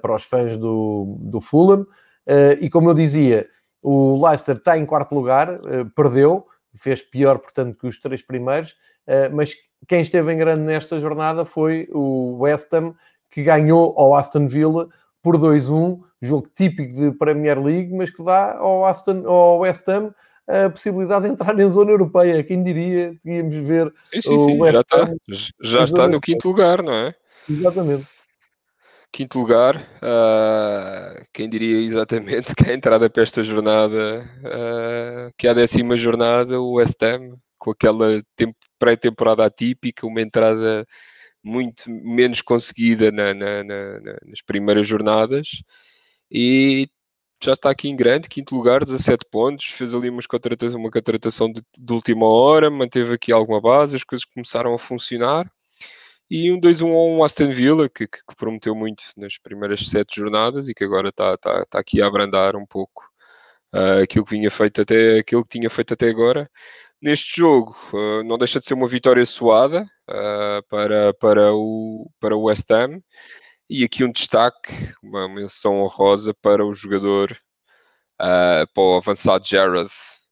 para os fãs do, do Fulham. Uh, e como eu dizia, o Leicester está em quarto lugar, perdeu, fez pior, portanto, que os três primeiros, mas quem esteve em grande nesta jornada foi o West Ham, que ganhou ao Aston Villa por 2-1, jogo típico de Premier League, mas que dá ao, Aston, ao West Ham a possibilidade de entrar em zona europeia. Quem diria, tínhamos ver. Sim, sim, sim. já está, já está no quinto lugar, não é? Exatamente. Quinto lugar, uh, quem diria exatamente que a entrada para esta jornada, uh, que a décima jornada, o West Ham, com aquela pré-temporada atípica, uma entrada muito menos conseguida na, na, na, nas primeiras jornadas e já está aqui em grande, quinto lugar, 17 pontos, fez ali umas contratação, uma contratação de, de, última hora, manteve aqui alguma base, as coisas começaram a funcionar e um 2-1 um Aston Villa que, que, prometeu muito nas primeiras sete jornadas e que agora está, está, está aqui a abrandar um pouco uh, aquilo que vinha feito até aquilo que tinha feito até agora. Neste jogo uh, não deixa de ser uma vitória suada uh, para, para, o, para o West Ham. E aqui um destaque, uma menção honrosa para o jogador, para o avançado Jared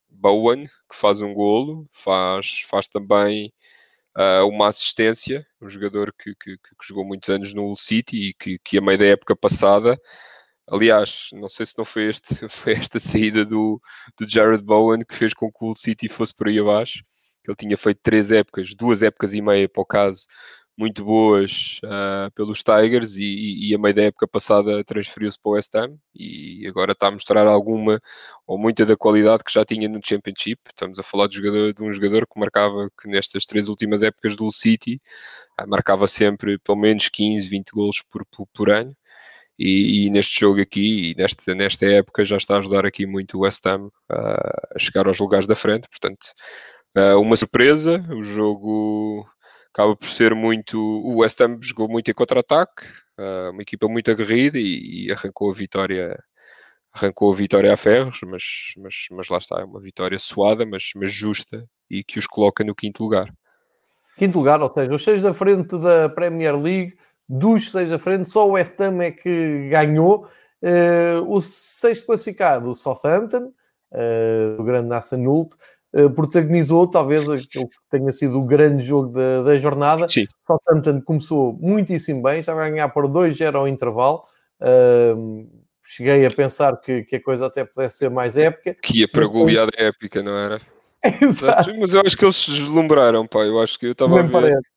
Bowen, que faz um golo, faz, faz também uma assistência, um jogador que, que, que, jogou muitos anos no Hull City e que, que a meio da época passada Aliás, não sei se não foi, este, foi esta saída do, do Jared Bowen que fez com que o Hull City fosse por aí abaixo. Ele tinha feito três épocas, duas épocas e meia para o caso, muito boas uh, pelos Tigers e, e, a meio da época passada transferiu-se para o West Ham e agora está a mostrar alguma ou muita da qualidade que já tinha no Championship. Estamos a falar de, jogador, de um jogador que marcava que nestas três últimas épocas do City uh, marcava sempre pelo menos 15, 20 golos por, por, por ano. E, e, neste jogo aqui, e nesta, nesta época, já está a ajudar aqui muito o West Ham uh, a chegar aos lugares da frente. Portanto, uma surpresa. O jogo acaba por ser muito. O West Ham jogou muito em contra-ataque, uh, uma equipa muito aguerrida e, e, arrancou a vitória. Arrancou a vitória a ferros, mas, mas, mas lá está, é uma vitória suada, mas, mas justa e que os coloca no quinto lugar. Quinto lugar, ou seja, os seis da frente da Premier League, dos seis da frente, só o West Ham é que ganhou. Uh, o sexto classificado, o Southampton, uh, o grande Nassan Nult, eh, protagonizou talvez aquele que tenha sido o grande jogo da, da jornada. Sim. Southampton começou muitíssimo bem, estava a ganhar por 2-0 ao intervalo. Uh, cheguei a pensar que, que, a coisa até pudesse ser mais épica. Que ia para a goleada épica, não era? Exato. Mas eu acho que eles se deslumbraram, pá. Eu acho que eu estava a ver parece.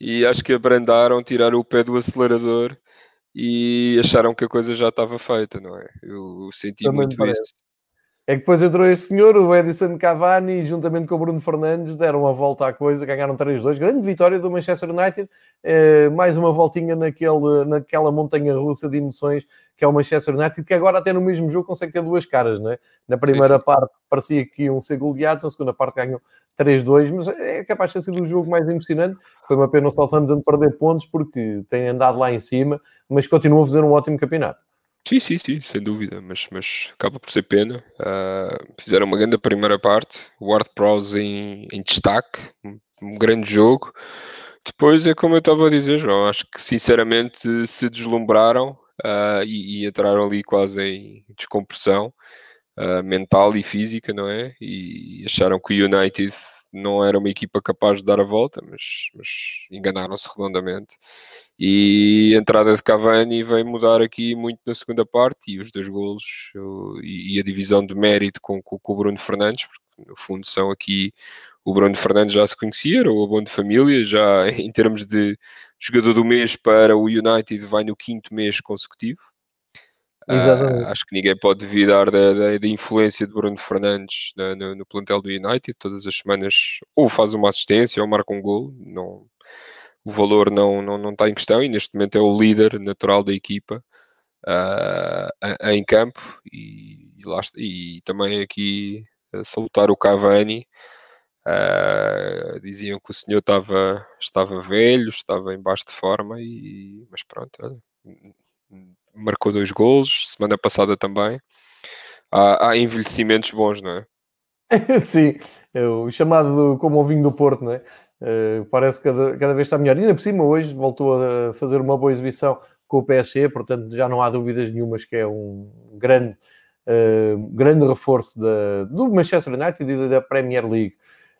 e acho que abrandaram, tiraram o pé do acelerador e acharam que a coisa já estava feita, não é? Eu senti Também muito isso. É que depois entrou esse senhor, o Edison Cavani, juntamente com o Bruno Fernandes, deram a volta à coisa, ganharam 3-2. Grande vitória do Manchester United. É, mais uma voltinha naquele, naquela montanha russa de emoções que é o Manchester United, que agora até no mesmo jogo consegue ter duas caras, não é? Na primeira sim, sim. parte parecia que iam ser goleados, na segunda parte ganham 3-2, mas é capaz de ter sido o jogo mais emocionante. Foi uma pena o Southampton perder pontos porque tem andado lá em cima, mas continua a fazer um ótimo campeonato. Sim, sim, sim, sem dúvida, mas, mas acaba por ser pena. Uh, fizeram uma grande primeira parte, Ward Prowse em, em destaque, um, um, grande jogo. Depois é como eu estava a dizer, João, acho que sinceramente se deslumbraram uh, e, e, entraram ali quase em descompressão uh, mental e física, não é? E acharam que o United não era uma equipa capaz de dar a volta, mas, mas enganaram-se redondamente. E a entrada de Cavani vem mudar aqui muito na segunda parte e os dois golos e, a divisão de mérito com, com, com, o Bruno Fernandes, porque no fundo são aqui o Bruno Fernandes já se conhecia, era o abono de família, já em termos de jogador do mês para o United vai no quinto mês consecutivo. Uh, acho que ninguém pode duvidar da, da, da influência de Bruno Fernandes no, no, no, plantel do United. Todas as semanas ou faz uma assistência ou marca um gol. Não, o valor não, não, não está em questão e neste momento é o líder natural da equipa uh, em campo e, e, lá, e também aqui salutar o Cavani uh, diziam que o senhor estava, estava velho, estava em baixo de forma e, mas pronto, olha, marcou dois golos, semana passada também há, há envelhecimentos bons, não é? Sim, é o chamado como o vinho do Porto, não é? Uh, parece que cada, cada vez está melhor. E ainda por cima, hoje voltou a fazer uma boa exibição com o PSG, portanto já não há dúvidas nenhumas que é um grande, uh, grande reforço da, do Manchester United e da Premier League.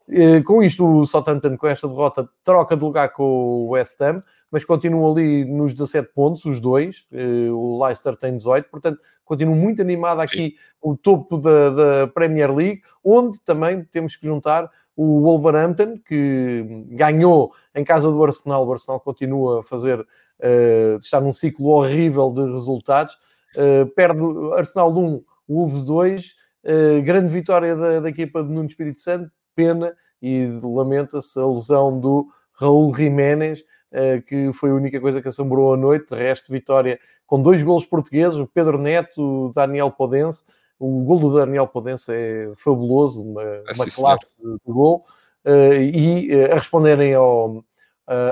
Uh, com isto, o Southampton, com esta derrota, troca de lugar com o West Ham, mas continua ali nos 17 pontos, os dois. o Leicester tem 18, portanto, continua muito animado aqui Sim. o topo da, da Premier League, onde também temos que juntar o Wolverhampton, que ganhou em casa do Arsenal. O Arsenal continua a fazer, uh, está num ciclo horrível de resultados. Uh, perde Arsenal 1, Wolves 2. Uh, eh, grande vitória da, da, equipa de Nuno Espírito Santo. Pena e lamenta-se a lesão do Raul Jiménez, que foi a única coisa que assombrou a noite. De resto, vitória com dois golos portugueses, o Pedro Neto, o Daniel Podense. O gol do Daniel Podense é fabuloso, uma, é uma classe de, gol. Uh, e uh, a responderem ao, uh,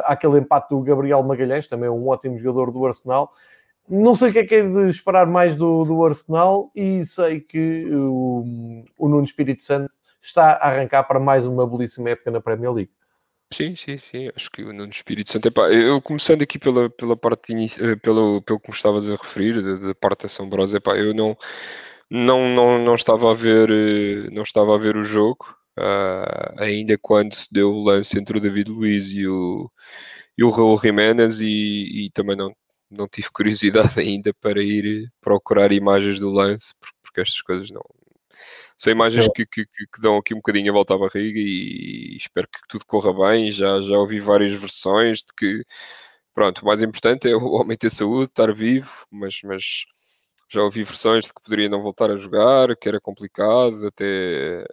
àquele empate do Gabriel Magalhães, também um ótimo jogador do Arsenal. Não sei o que é que é de esperar mais do, do Arsenal e sei que o, o Nuno Espírito Santo está a arrancar para mais uma belíssima época na Premier League. Sim, sim, sim. Acho que o Nuno Espírito Santo. Epá, eu começando aqui pela, pela parte pelo, pelo que me estavas a referir, da, da parte assombrosa, epá, eu não não, não, não estava a ver eh, não estava a ver o jogo uh, ainda quando se deu o lance entre o David Luiz e o, e o Raul Jiménez e, e também não, não tive curiosidade ainda para ir procurar imagens do lance, porque, porque estas coisas não. São imagens que, que, que, dão aqui um bocadinho a volta à barriga e, e espero que tudo corra bem. Já, já ouvi várias versões de que, pronto, o mais importante é o homem ter saúde, estar vivo, mas, mas já ouvi versões de que poderia não voltar a jogar, que era complicado, até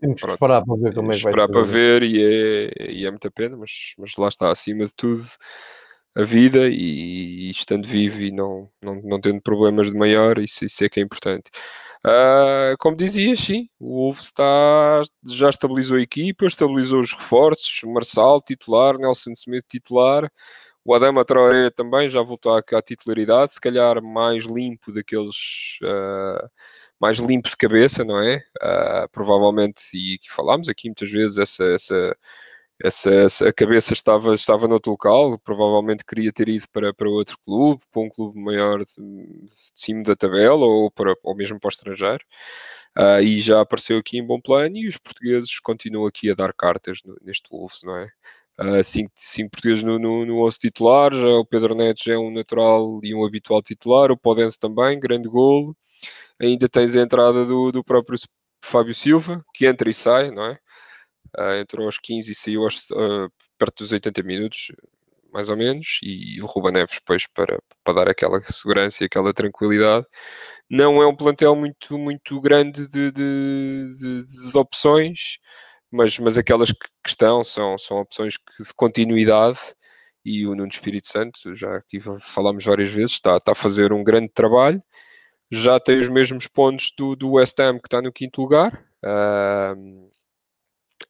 temos que esperar para ver como é que vai Esperar para ver e é, e é muita pena, mas, mas lá está, acima de tudo, a vida e, e estando vivo e não, não, não tendo problemas de maior, isso, isso é que é importante. Uh, como dizias, sim, o Wolves está, já estabilizou a equipa, estabilizou os reforços, Marçal titular, Nelson Smith titular, o Adama Traoré também já voltou à, à titularidade, se calhar mais limpo daqueles uh, mais limpo de cabeça, não é? Uh, provavelmente, e que falámos aqui muitas vezes, essa, essa, essa, essa, cabeça estava, estava no outro local, provavelmente queria ter ido para, para outro clube, para um clube maior de, de cima da tabela ou, para, ou mesmo para o estrangeiro. Uh, e já apareceu aqui em bom plano e os portugueses continuam aqui a dar cartas no, neste Wolves, não é? Uh, cinco, cinco portugueses no, no, no 11 titular, já o Pedro Neto já é um natural e um habitual titular, o Podense também, grande golo ainda tens a entrada do, do próprio Fábio Silva, que entra e sai, não é? Uh, entrou aos 15 e saiu aos, uh, perto dos 80 minutos, mais ou menos, e o Ruba Neves depois para, para dar aquela segurança e aquela tranquilidade. Não é um plantel muito, muito grande de, de, de, de opções, mas, mas aquelas que, que estão são, são opções de continuidade e o Nuno Espírito Santo, já aqui falámos várias vezes, está, está a fazer um grande trabalho já tem os mesmos pontos do, do West Ham, que está no quinto lugar. Uh,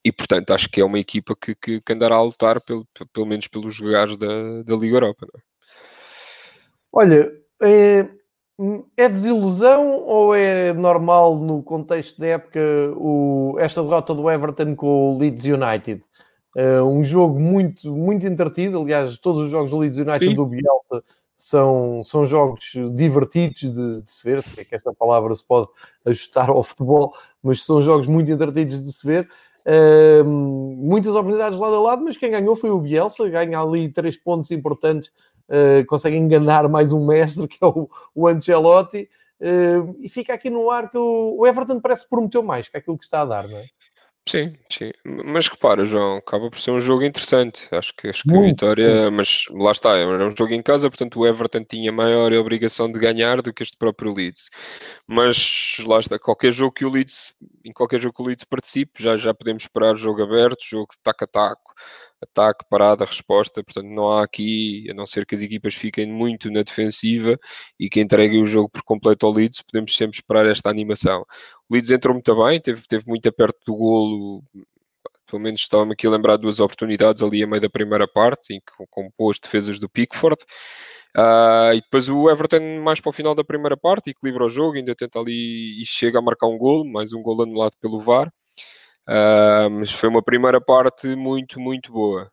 e portanto acho que é uma equipa que, que, que andará a lutar pelo, pelo menos pelos lugares da, da Liga Europa. É? Olha, é, é, desilusão ou é normal no contexto da época o, esta derrota do Everton com o Leeds United? Uh, um jogo muito, muito entretido. Aliás, todos os jogos do Leeds United Sim. do Bielsa são, são jogos divertidos de, de, se ver, se é que esta palavra se pode ajustar ao futebol, mas são jogos muito entretidos de se ver. Uh, muitas oportunidades lado a lado, mas quem ganhou foi o Bielsa, ganha ali três pontos importantes, uh, consegue enganar mais um mestre que é o, o Ancelotti, uh, e fica aqui no ar que o, o Everton parece que prometeu mais que aquilo que está a dar, não é? Sim, sim. Mas repara, João, acaba por ser um jogo interessante. Acho que, acho que a vitória, mas lá está, era um jogo em casa, portanto o Everton tinha maior obrigação de ganhar do que este próprio Leeds. Mas lá está, qualquer jogo que o Leeds, em qualquer jogo que o Leeds participe, já, já podemos esperar jogo aberto, jogo de taco a taco, ataque, parada, resposta. Portanto, não há aqui, a não ser que as equipas fiquem muito na defensiva e que entreguem o jogo por completo ao Leeds, podemos sempre esperar esta animação. O Leeds entrou muito bem, teve, teve muito perto do golo, pelo menos estava-me aqui a lembrar duas oportunidades ali a meio da primeira parte, em que, com boas defesas do Pickford. Uh, e depois o Everton, mais para o final da primeira parte, equilibra o jogo, ainda tenta ali e chega a marcar um golo, mais um golo anulado pelo VAR. Uh, mas foi uma primeira parte muito, muito boa.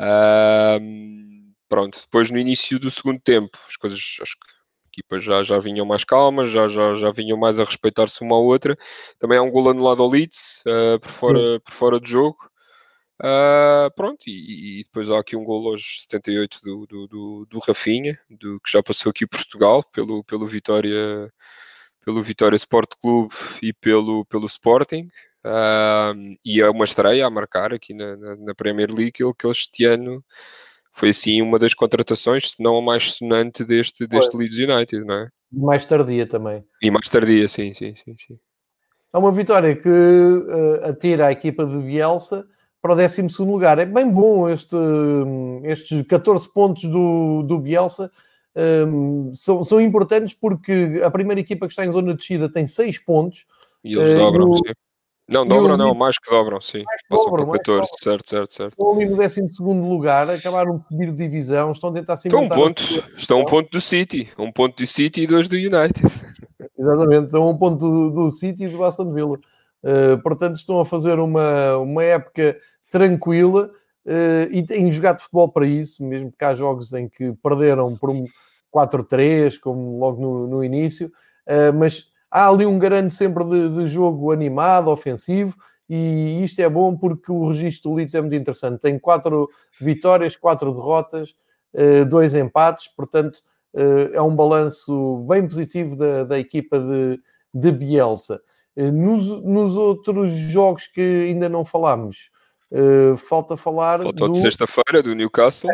Uh, pronto, depois no início do segundo tempo, as coisas acho que equipas já, já vinham mais calmas, já, já, já vinham mais a respeitar-se uma à outra. Também há um gol anulado ao Leeds uh, por, fora, por fora de jogo. Uh, pronto, e, e, depois há aqui um gol aos 78 do, do, do, do Rafinha, do, que já passou aqui Portugal pelo, pelo Vitória pelo Vitória Sport Clube e pelo, pelo Sporting. Uh, e é uma estreia a marcar aqui na, na, na Premier League, ele que este ano foi assim uma das contratações, se não a mais sonante deste, deste Leeds United, não é? Mais tardia também. E mais tardia, sim, sim, sim. sim. É uma vitória que uh, atira a equipa de Bielsa para o 12 lugar. É bem bom este, estes 14 pontos do, do Bielsa. Um, são, são importantes porque a primeira equipa que está em zona de descida tem 6 pontos. E eles uh, dobram, sim. Não, dobram não, mais que dobram, sim. Passam dobram, por 14, certo, certo, certo. Estão ali no 12 lugar, acabaram de subir de divisão, estão a tentar se Estão um ponto, estão um ponto do City, um ponto do City e dois do United. Exatamente, estão um ponto do, do City e do Aston Villa. Uh, portanto, estão a fazer uma, uma época tranquila uh, e têm jogado futebol para isso, mesmo que há jogos em que perderam por um 4-3, como logo no, no início, uh, mas há ali um garante sempre de, de, jogo animado, ofensivo, e isto é bom porque o registro do Leeds é muito interessante. Tem quatro vitórias, quatro derrotas, eh, dois empates, portanto, uh, é um balanço bem positivo da, da equipa de, de Bielsa. Uh, nos, nos outros jogos que ainda não falámos, falta falar. Faltou do... de sexta-feira do Newcastle.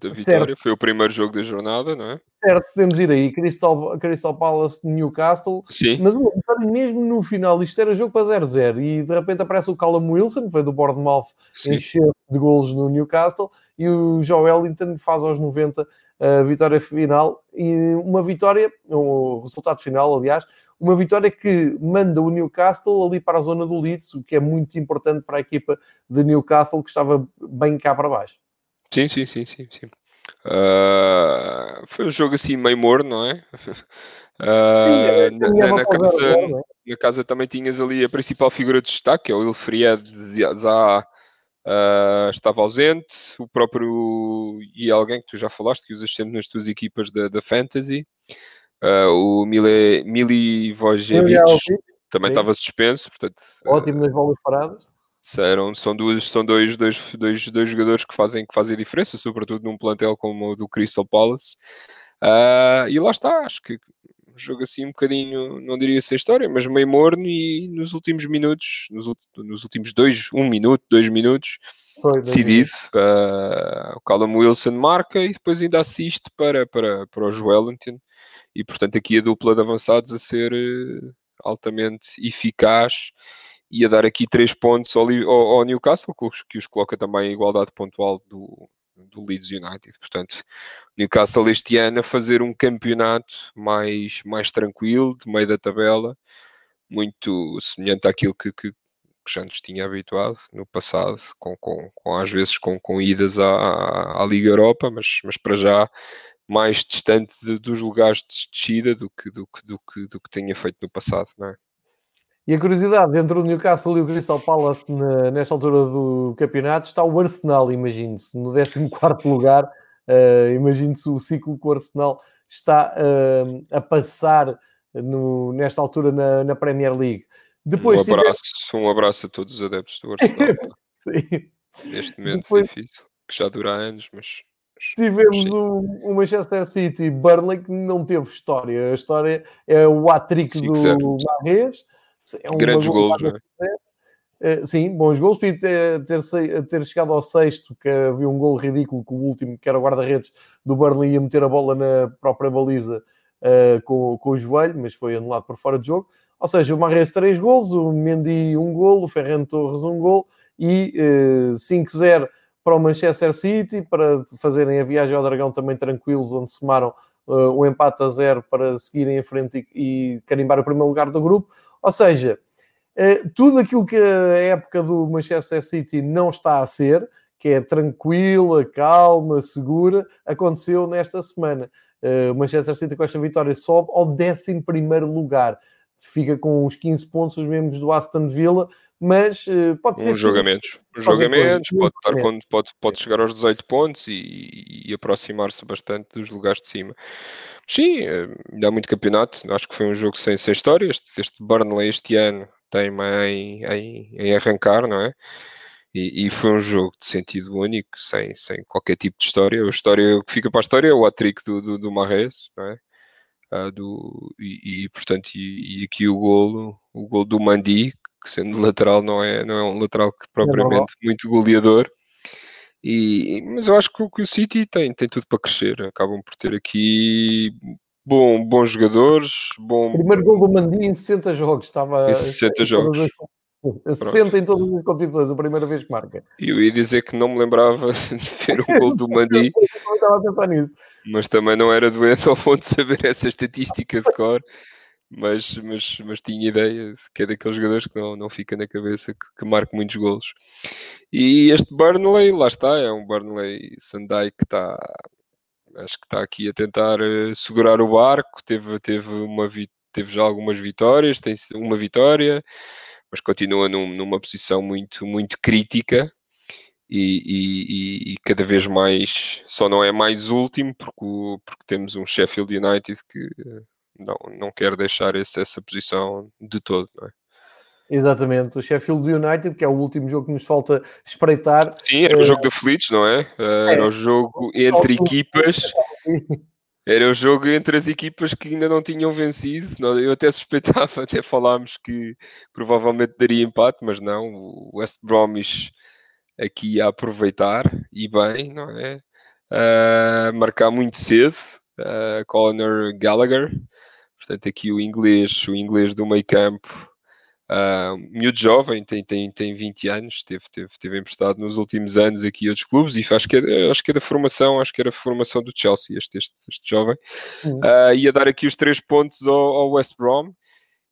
Da vitória, certo. foi o primeiro jogo da jornada, não é? Certo, podemos ir aí, Crystal, Crystal Palace Newcastle, Sim. mas mesmo no final, isto era jogo para 0-0 e de repente aparece o Callum Wilson, que veio do Bournemouth, encheu de golos no Newcastle e o Joe Ellington faz aos 90 a vitória final e uma vitória, o resultado final, aliás, uma vitória que manda o Newcastle ali para a zona do Leeds, o que é muito importante para a equipa de Newcastle que estava bem cá para baixo. Sim, sim, sim, sim, sim. Uh, foi um jogo assim meio morno, não é? Uh, sim, é, na, na, na, casa, é? na, casa, também tinhas ali a principal figura de destaque, é o Ilfried Zaha Uh, estava ausente, o próprio e alguém que tu já falaste que usas sempre nas tuas equipas da, da Fantasy, uh, o Mili Vojevic também estava suspenso, portanto ótimo nas bolas paradas. Eram, são duas, são dois, dois, dois, dois jogadores que fazem, que fazem diferença, sobretudo num plantel como o do Crystal Palace. Uh, e lá está, acho que jogo assim um bocadinho, não diria ser história, mas meio morno e nos últimos minutos, nos, nos últimos dois, um minuto, dois minutos, Foi, decidido. Uh, o Callum Wilson marca e depois ainda assiste para, para, para o Joelinton e portanto aqui a dupla de avançados a ser uh, altamente eficaz e a dar aqui três pontos ao, ao, ao Newcastle, que os coloca também em igualdade pontual do, do Leeds United. Portanto, Newcastle este ano a fazer um campeonato mais, mais tranquilo, de meio da tabela, muito semelhante àquilo que, que, que já nos tinha habituado no passado, com, com, com às vezes com, com idas à, à, Liga Europa, mas, mas para já mais distante de, dos lugares de descida do que, do, que, do, que, do que tinha feito no passado, não é? E a curiosidade, dentro do Newcastle e o Crystal Palace, na, nesta altura do campeonato, está o Arsenal, imagine-se, no 14 lugar. Uh, imagine-se o ciclo que o Arsenal está uh, a passar no, nesta altura na, na, Premier League. Depois, um, abraço, tivemos... um abraço a todos os adeptos do Arsenal. Sim. Neste momento Depois... difícil, que já dura anos, mas Tivemos o, o, Manchester City Burnley que não teve história. A história é o hat-trick do Marrez é um Grandes gols, não é? Uh, sim, bons gols. Podia ter, ter, ter, chegado ao sexto, que havia um gol ridículo com o último, que era o guarda-redes do Burnley, ia meter a bola na própria baliza uh, com, com o joelho, mas foi anulado por fora de jogo. Ou seja, o Marres três gols, o Mendy um gol, o Ferran Torres um gol e uh, eh, 5-0 para o Manchester City, para fazerem a viagem ao Dragão também tranquilos, onde somaram uh, o empate a zero para seguirem em frente e, e carimbar o primeiro lugar do grupo. Ou seja, eh, tudo aquilo que a época do Manchester City não está a ser, que é tranquila, calma, segura, aconteceu nesta semana. Eh, o Manchester City com esta vitória sobe ao 11 lugar. Fica com os 15 pontos, os mesmos do Aston Villa, mas uh, pode ter. Uns jogamentos, jogamentos, pode, estar com, pode, pode chegar aos 18 pontos e, e aproximar-se bastante dos lugares de cima. Sim, eh, ainda há muito campeonato. Acho que foi um jogo sem, sem história. Este, este Burnley este ano tem-me em, em, em, arrancar, não é? E, e, foi um jogo de sentido único, sem, sem qualquer tipo de história. A história o que fica para a história é o hat-trick do, do, do Marres, não é? Ah, do, e, e, portanto, e, e, aqui o golo, o golo do Mandi, que sendo lateral não é, não é um lateral que propriamente é muito goleador. E, mas eu acho que, que, o City tem, tem tudo para crescer. Acabam por ter aqui bom, bons jogadores. Bom... Primeiro gol do Mandi em 60 jogos. Estava em 60 jogos. As, 60 em todas as competições, a primeira vez que marca. Eu ia dizer que não me lembrava de ver um gol do Mandi. estava a pensar nisso. Mas também não era doente ao ponto de saber essa estatística de cor mas, mas, mas tinha ideia que é daqueles jogadores que não, não fica na cabeça que, que marca muitos golos. E este Burnley, lá está, é um Burnley Sandai que está acho que está aqui a tentar uh, segurar o barco, teve, teve, uma, teve já algumas vitórias, tem uma vitória, mas continua num, numa posição muito, muito crítica. E, e, e, cada vez mais só não é mais último porque, porque temos um Sheffield United que não, não quer deixar esse, essa posição de todo, não é? Exatamente, o Sheffield United, que é o último jogo que nos falta espreitar. Sim, era o uh, jogo da Fleets, não é? Uh, era o jogo entre equipas. Era o jogo entre as equipas que ainda não tinham vencido. Eu até suspeitava, até falámos que provavelmente daria empate, mas não. O West Bromwich aqui a aproveitar e bem, não é? Uh, marcar muito cedo. Uh, Conor Gallagher, portanto, aqui o inglês, o inglês do meio campo, Uh, miúdo jovem, tem, tem, tem 20 anos, teve, teve, teve emprestado nos últimos anos aqui outros clubes e acho que, é, acho que é da formação, acho que era a formação do Chelsea, este, este, este jovem. Uhum. Uh, ia dar aqui os três pontos ao, ao, West Brom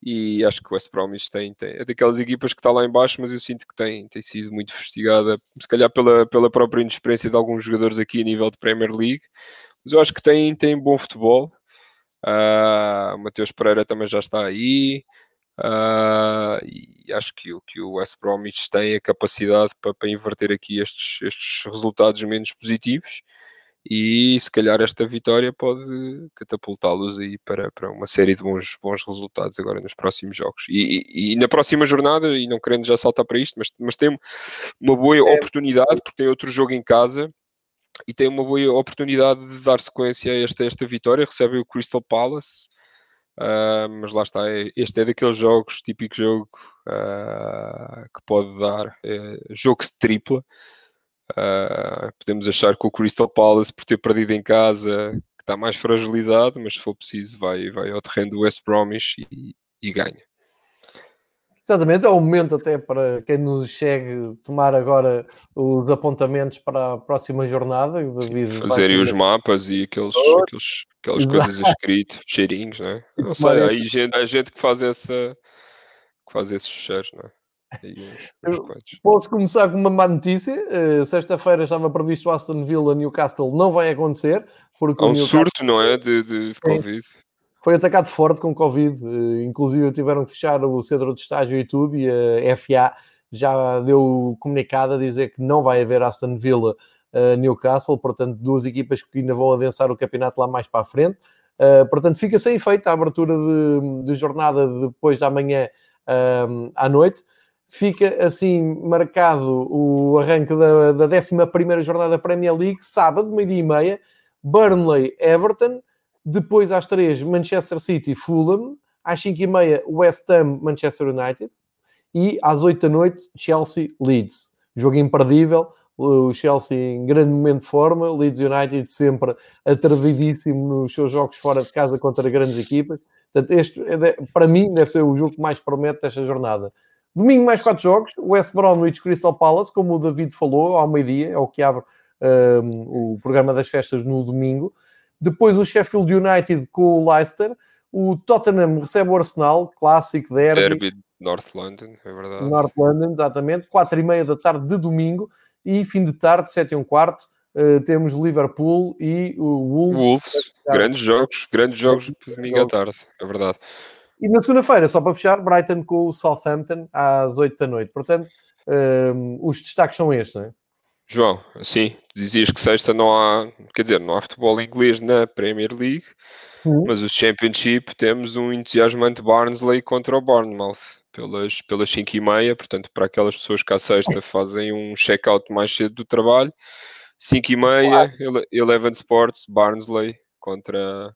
e acho que o West Brom tem, tem, é daquelas equipas que está lá embaixo, mas eu sinto que tem, tem sido muito investigada, se calhar pela, pela própria inexperiência de alguns jogadores aqui a nível de Premier League, mas eu acho que tem, tem bom futebol. Uh, o Mateus Pereira também já está aí. Uh, e acho que, que o West Bromwich tem a capacidade para, para inverter aqui estes, estes resultados menos positivos e se calhar esta vitória pode catapultá-los aí para, para uma série de bons, bons resultados agora nos próximos jogos. E, e, e, na próxima jornada, e não querendo já saltar para isto, mas, mas tem uma boa é. oportunidade, porque tem outro jogo em casa e tem uma boa oportunidade de dar sequência a esta, esta vitória. Recebe o Crystal Palace Uh, mas lá está, é, este é daqueles jogos, típico jogo uh, que pode dar é, jogo de tripla. Uh, podemos achar que o Crystal Palace, por ter perdido em casa, está mais fragilizado, mas se for preciso, vai, vai ao terreno do West Bromwich e, e ganha. Exatamente, é o momento até para quem nos chegue tomar agora os apontamentos para a próxima jornada. David Fazerem os mapas e aqueles, aqueles, aquelas Exato. coisas escritas, cheirinhos, né? Não sei, há gente, há gente que faz essa que faz esses cheiros, não é? Posso começar com uma má notícia. Uh, Sexta-feira estava previsto o Aston Villa Newcastle, não vai acontecer. Porque Há um Newcastle... surto, não é? De, de, de Covid foi atacado forte com Covid, eh, inclusive tiveram que fechar o centro de estágio e tudo, e a FA já deu comunicado a dizer que não vai haver Aston Villa uh, Newcastle, portanto, duas equipas que ainda vão adensar o campeonato lá mais para a frente. Uh, portanto, fica sem efeito a abertura de, de jornada depois da manhã uh, à noite. Fica assim marcado o arranque da, da 11 jornada da Premier League, sábado, meio-dia e meia, Burnley Everton, depois, às três, Manchester City, Fulham. Às cinco e meia, West Ham, Manchester United. E às oito da noite, Chelsea, Leeds. Jogo imperdível. O Chelsea em grande momento de forma. Leeds United sempre atrevidíssimo nos seus jogos fora de casa contra grandes equipas. Portanto, este, é para mim, deve ser o jogo que mais promete desta jornada. Domingo, mais quatro jogos. West Bromwich, Crystal Palace, como o David falou, ao meio-dia. É o que abre um, o programa das festas no domingo. Depois o Sheffield United com o Leicester. O Tottenham recebe o Arsenal, clássico derby. Derby North London, é verdade. North London, exatamente. Quatro e meia da tarde de domingo. E fim de tarde, sete e um quarto, uh, temos Liverpool e o Wolves. Wolves, grandes jogos, grandes jogos de domingo à tarde, é verdade. E na segunda-feira, só para fechar, Brighton com o Southampton às 8 da noite. Portanto, um, os destaques são estes, não é? João, sim, dizias que sexta não há, quer dizer, não há futebol inglês na Premier League, uhum. mas o Championship temos um entusiasmante Barnsley contra o Bournemouth pelas, pelas 5 e meia, portanto, para aquelas pessoas que à sexta fazem um check-out mais cedo do trabalho, 5 e meia, Eleven Sports, Barnsley contra,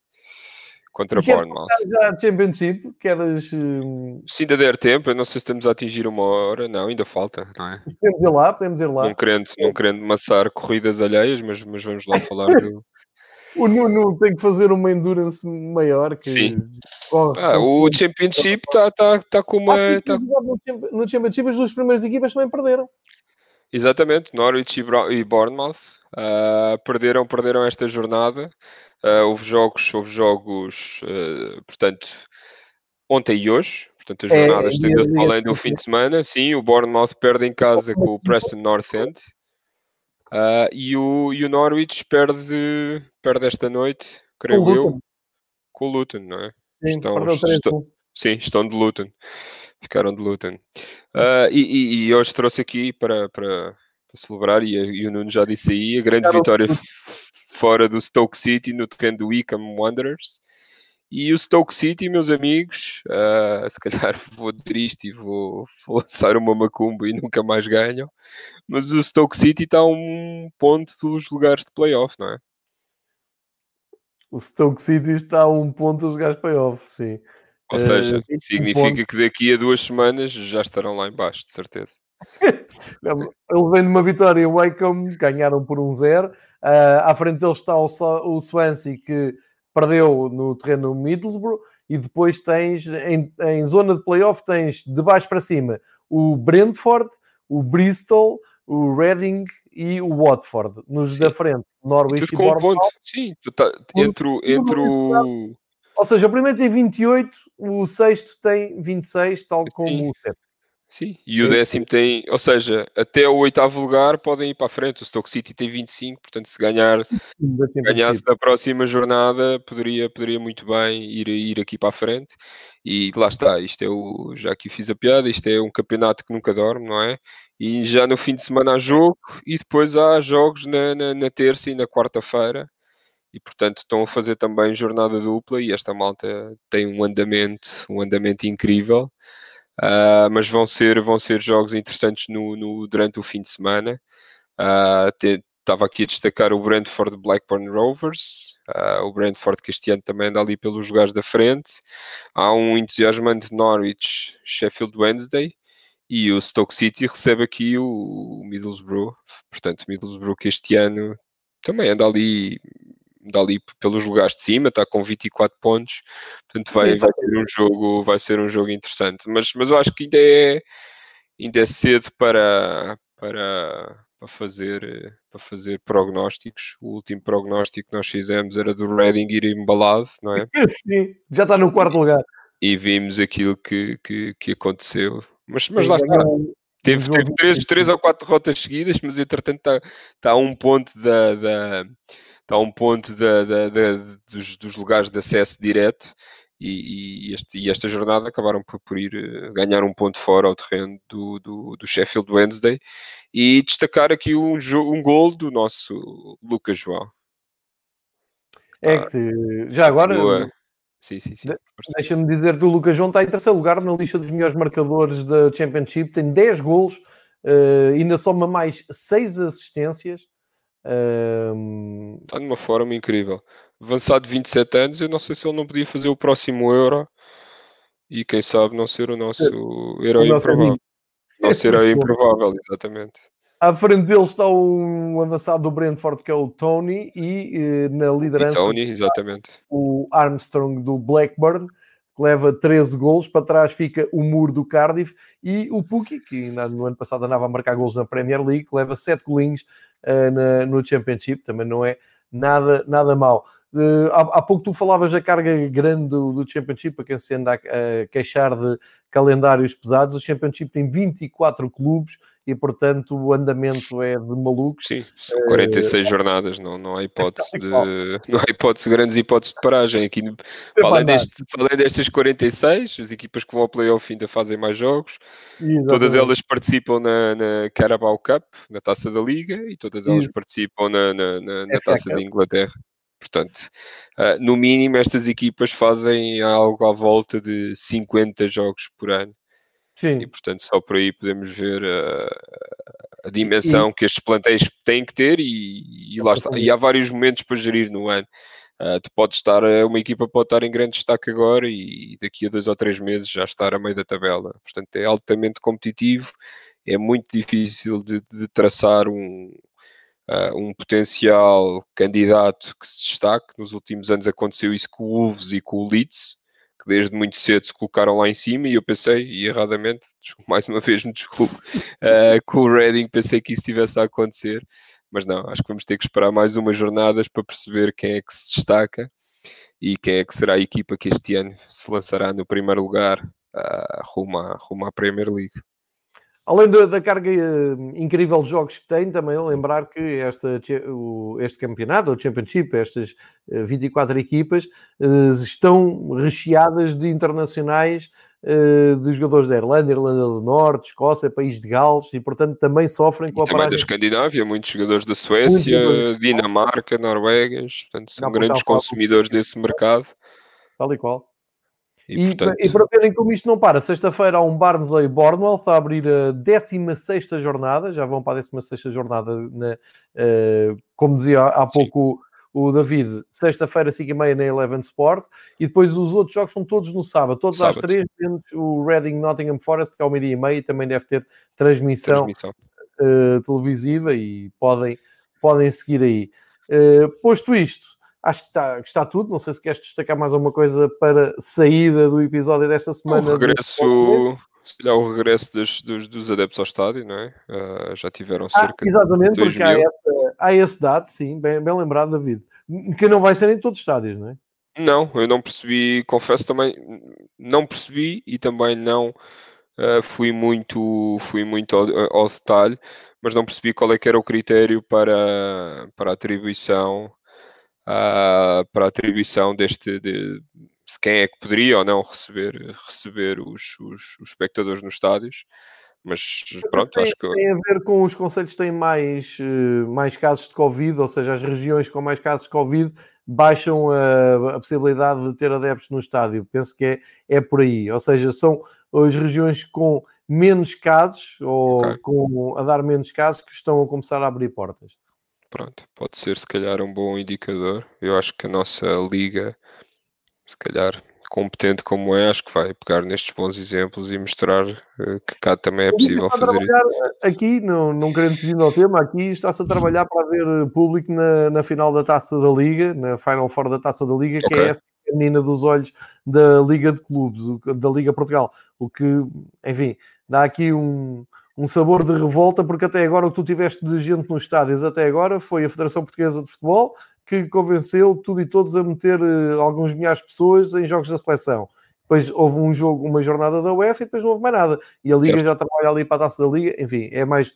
contra e Bournemouth. já a Championship? Queres... Hum, se ainda der tempo, eu não sei se estamos a atingir uma hora. Não, ainda falta, não é? Podemos ir lá, podemos ir lá. Não querendo, não querendo massar corridas alheias, mas, mas vamos lá falar do... O Nuno tem que fazer uma endurance maior. Que... Sim. ah, o Championship está tá, tá com uma... Ah, tá... No Championship as duas primeiras equipas também perderam. Exatamente, Norwich e Bournemouth uh, perderam, perderam esta jornada. Uh, houve jogos, houve jogos, uh, portanto, ontem e hoje. Portanto, as é, jornadas é, estendeu-se além do fim de semana. Sim, o Bournemouth perde em casa com o Preston North End. Uh, e, o, e o Norwich perde, perde esta noite, creio com eu, com o Luton, não é? Sim, estão, estão, sim, estão de Luton. Ficaram de Luton. Uh, e, e, e, hoje trouxe aqui para, para, para celebrar, e, e, o Nuno já disse aí, a grande vitória fora do Stoke City, no terreno do Wickham Wanderers. E o Stoke City, meus amigos, uh, se calhar vou dizer isto e vou, vou lançar uma macumba e nunca mais ganham, mas o Stoke City está a um ponto dos lugares de playoff, não é? O Stoke City está a um ponto dos gajos playoff, sim. Ou seja, uh, significa um que daqui a duas semanas já estarão lá embaixo, de certeza. Ele vem de uma vitória em Wycombe, ganharam por um zero. Uh, à frente deles está o, o Swansea, que perdeu no terreno Middlesbrough. E depois tens, em, em zona de playoff, tens de baixo para cima o Brentford, o Bristol, o Reading e o Watford. Nos Sim. da frente, Norwich e, e Bournemouth. Sim, tu tá, entre, entre o... Ou seja, o primeiro tem 28, o sexto tem 26, tal como Sim. o sétimo. Sim, e o décimo tem, ou seja, até o oitavo lugar podem ir para a frente. O Stoke City tem 25, portanto, se ganhar, ganhasse na próxima jornada, poderia, poderia muito bem ir, ir aqui para a frente. E lá está, isto é o, já que fiz a piada, isto é um campeonato que nunca dorme, não é? E já no fim de semana há jogo e depois há jogos na, na, na terça e na quarta-feira. E portanto estão a fazer também jornada dupla e esta malta tem um andamento, um andamento incrível. Uh, mas vão ser, vão ser jogos interessantes no, no durante o fim de semana. Uh, estava aqui a destacar o Brentford Blackburn Rovers, uh, o Brentford que este ano também anda ali pelos lugares da frente. Há um entusiasmante Norwich Sheffield Wednesday e o Stoke City recebe aqui o Middlesbrough. Portanto, Middlesbrough que este ano também anda ali dali pelos lugares de cima, está com 24 pontos, portanto vai, vai ser um jogo, vai ser um jogo interessante. Mas, mas eu acho que ainda é, ainda é cedo para, para, para, fazer, para fazer prognósticos. O último prognóstico que nós fizemos era do Reading ir embalado, não é? Sim, já está no quarto lugar. E vimos aquilo que, que, que aconteceu. Mas, mas lá está. Teve, teve três, três ou quatro rotas seguidas, mas entretanto está, está a um ponto da, da, está a um ponto da, da, da, dos, dos, lugares de acesso direto e, e, este, e, esta jornada acabaram por, por, ir eh, ganhar um ponto fora ao terreno do, do, do Sheffield Wednesday e destacar aqui um, um gol do nosso Lucas João. É ah, que já agora. Continua... Sim, sim, sim. Deixa-me dizer que o Lucas João está em terceiro lugar na lista dos melhores marcadores da Championship, tem 10 gols, uh, ainda soma mais 6 assistências. Um... Está numa forma incrível. Avançado de 27 anos, eu não sei se ele não podia fazer o próximo Euro e quem sabe não ser o nosso o herói nosso improvável. Amigo. Nosso herói improvável, exatamente. À frente dele está um avançado do Brentford que é o Tony e eh, na liderança e Tony, exatamente. o Armstrong do Blackburn que leva 13 gols, para trás fica o Moore do Cardiff e o Pukki, que no ano passado andava a marcar gols na Premier League, que leva 7 golinhos na, no Championship, também não é nada, nada mal. Uh, há, há, pouco tu falavas da carga grande do, do Championship, para quem se anda a, a queixar de calendários pesados, o Championship tem 24 clubes, e portanto o andamento é de malucos. Sim, são 46 uh, jornadas, não, não, há hipótese de, não há hipótese, grandes hipóteses de paragem. Aqui, além, deste, além destas 46, as equipas que vão ao playoff ainda fazem mais jogos, Exatamente. todas elas participam na, na Carabao Cup, na taça da Liga, e todas elas Isso. participam na, na, na, na taça da Inglaterra. Portanto, uh, no mínimo, estas equipas fazem algo à volta de 50 jogos por ano. Sim. E, portanto, só por aí podemos ver a, a dimensão e... que estes plantéis têm que ter e, e lá está. E há vários momentos para gerir no ano. Uh, tu podes estar, eh, uma equipa pode estar em grande destaque agora e daqui a dois ou três meses já estar a meio da tabela. Portanto, é altamente competitivo, é muito difícil de, de traçar um, uh, um potencial candidato que se destaque. Nos últimos anos aconteceu isso com o Wolves e com o Leeds, que desde muito cedo se colocaram lá em cima e eu pensei, e erradamente, mais uma vez me desculpo, uh, com o Reading pensei que isso tivesse a acontecer, mas não, acho que vamos ter que esperar mais umas jornadas para perceber quem é que se destaca e quem é que será a equipa que este ano se lançará no primeiro lugar uh, rumo, à, rumo à Premier League. Além da, da carga uh, incrível de jogos que tem, também lembrar que esta, o, este campeonato, o Championship, estas uh, 24 equipas, uh, estão recheadas de internacionais de jogadores da Irlanda, Irlanda do Norte, Escócia, País de Gales, e portanto também sofrem com e a também da Escandinávia, muitos jogadores da Suécia, Dinamarca, Noruegas, portanto são grandes consumidores desse mercado. Tal e qual. E, e, portanto... e, para verem como isto não para, sexta-feira há um Barnsley Bournemouth a abrir a 16 jornada, já vão para a 16 jornada, na, uh, como dizia há pouco o David, sexta-feira, 5h30 na Eleven Sport, e depois os outros jogos são todos no sábado, todos sábado. às três, menos o Reading Nottingham Forest, que é ao meio-dia e meia, também deve ter transmissão, transmissão. Uh, televisiva e podem, podem seguir aí. Uh, posto isto, acho que está, que está tudo. Não sei se queres destacar mais alguma coisa para saída do episódio desta semana. O regresso, se calhar o regresso dos, dos, dos, adeptos ao estádio, não é? Uh, já tiveram ah, cerca ah, exatamente, de porque há, essa, há esse dado, sim, bem, bem lembrado, David, que não vai ser em todos os estádios, não é? Não, eu não percebi, confesso também, não percebi e também não uh, fui muito, fui muito ao, ao, detalhe, mas não percebi qual é que era o critério para, para a atribuição uh, para a atribuição deste de, de quem é que poderia ou não receber, receber os, os, os espectadores nos estádios. Mas pronto, tem, acho que. Tem a ver com os conselhos que têm mais, eh, mais casos de Covid, ou seja, as regiões com mais casos de Covid baixam a, a possibilidade de ter adeptos no estádio. Penso que é, é por aí. Ou seja, são as regiões com menos casos ou okay. com, a dar menos casos que estão a começar a abrir portas. Pronto, pode ser se calhar um bom indicador. Eu acho que a nossa liga, se calhar competente como é, acho que vai pegar nestes bons exemplos e mostrar uh, que cá também é possível fazer isso. Aqui, não, não querendo fugir ao tema, aqui está-se a trabalhar para haver eh, público na, na final da Taça da Liga, na Final Four da Taça da Liga, okay. que é essa menina dos olhos da Liga de Clubes, da Liga Portugal. O que, enfim, dá aqui um, um sabor de revolta, porque até agora o que tu tiveste de gente nos estádios até agora foi a Federação Portuguesa de Futebol, que convenceu tudo e todos a meter uh, alguns milhares de pessoas em jogos da seleção. Depois houve um jogo, uma jornada da UEFA e depois não houve mais nada. E a Liga certo. já trabalha ali para a taça da Liga. Enfim, é mais.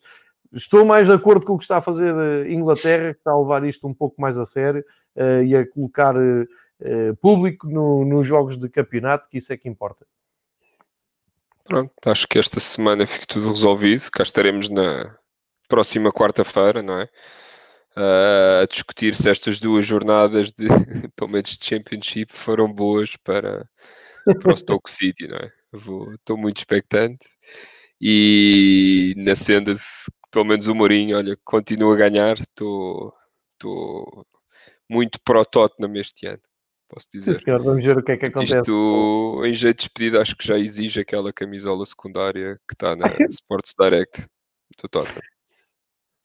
Estou mais de acordo com o que está a fazer a eh, Inglaterra, que está a levar isto um pouco mais a sério uh, e a colocar uh, público no, nos jogos de campeonato, que isso é que importa. Pronto, acho que esta semana fica tudo resolvido. Cá estaremos na próxima quarta-feira, não é? a discutir se estas duas jornadas de, pelo menos de Championship foram boas para, para o Stoke City, não é? estou muito expectante e na senda de, pelo menos o Mourinho, olha, continua a ganhar, estou muito pro Tottenham este ano, posso dizer. Sim, senhor, vamos ver o que é que acontece. Isto, em jeito de despedida, acho que já exige aquela camisola secundária que está na Sports Direct do Tottenham.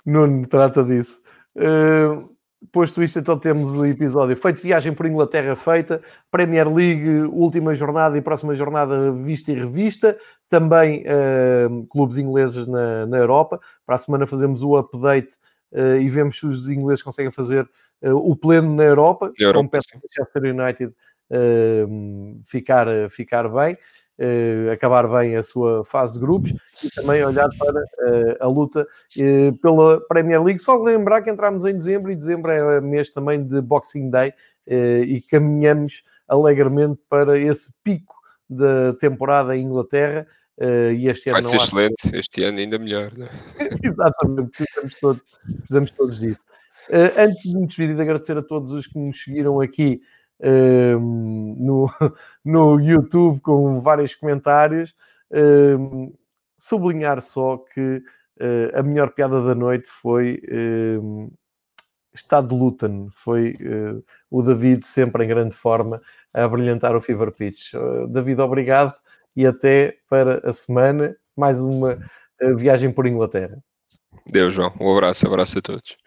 Nuno, trata disso. Uh, posto isto, então temos o episódio feito viagem por Inglaterra feita, Premier League, última jornada e próxima jornada vista e revista, também uh, clubes ingleses na, na Europa. Para a semana fazemos o update uh, e vemos se os ingleses conseguem fazer o pleno na Europa, Europa compete o Manchester United ficar, ficar bem uh, acabar bem a sua fase de grupos e também olhar para a luta pela Premier League. Só lembrar que entramos em dezembro e dezembro é mês também de Boxing Day e caminhamos alegremente para esse pico da temporada em Inglaterra. Uh, e este Vai ano ser excelente, este ano ainda melhor. Né? Exatamente, precisamos todos, precisamos todos disso. Uh, antes de me despedir, de agradecer a todos os que nos seguiram aqui Ehm, no, no YouTube com vários comentários. Ehm, sublinhar só que uh, a melhor piada da noite foi uh, Estado de Luton. Foi uh, o David, sempre em grande forma, a brilhantar o Fever Pitch. Uh, David, obrigado e até para a semana. Mais uma viagem por Inglaterra. Deus, João. Um abraço, abraço a todos.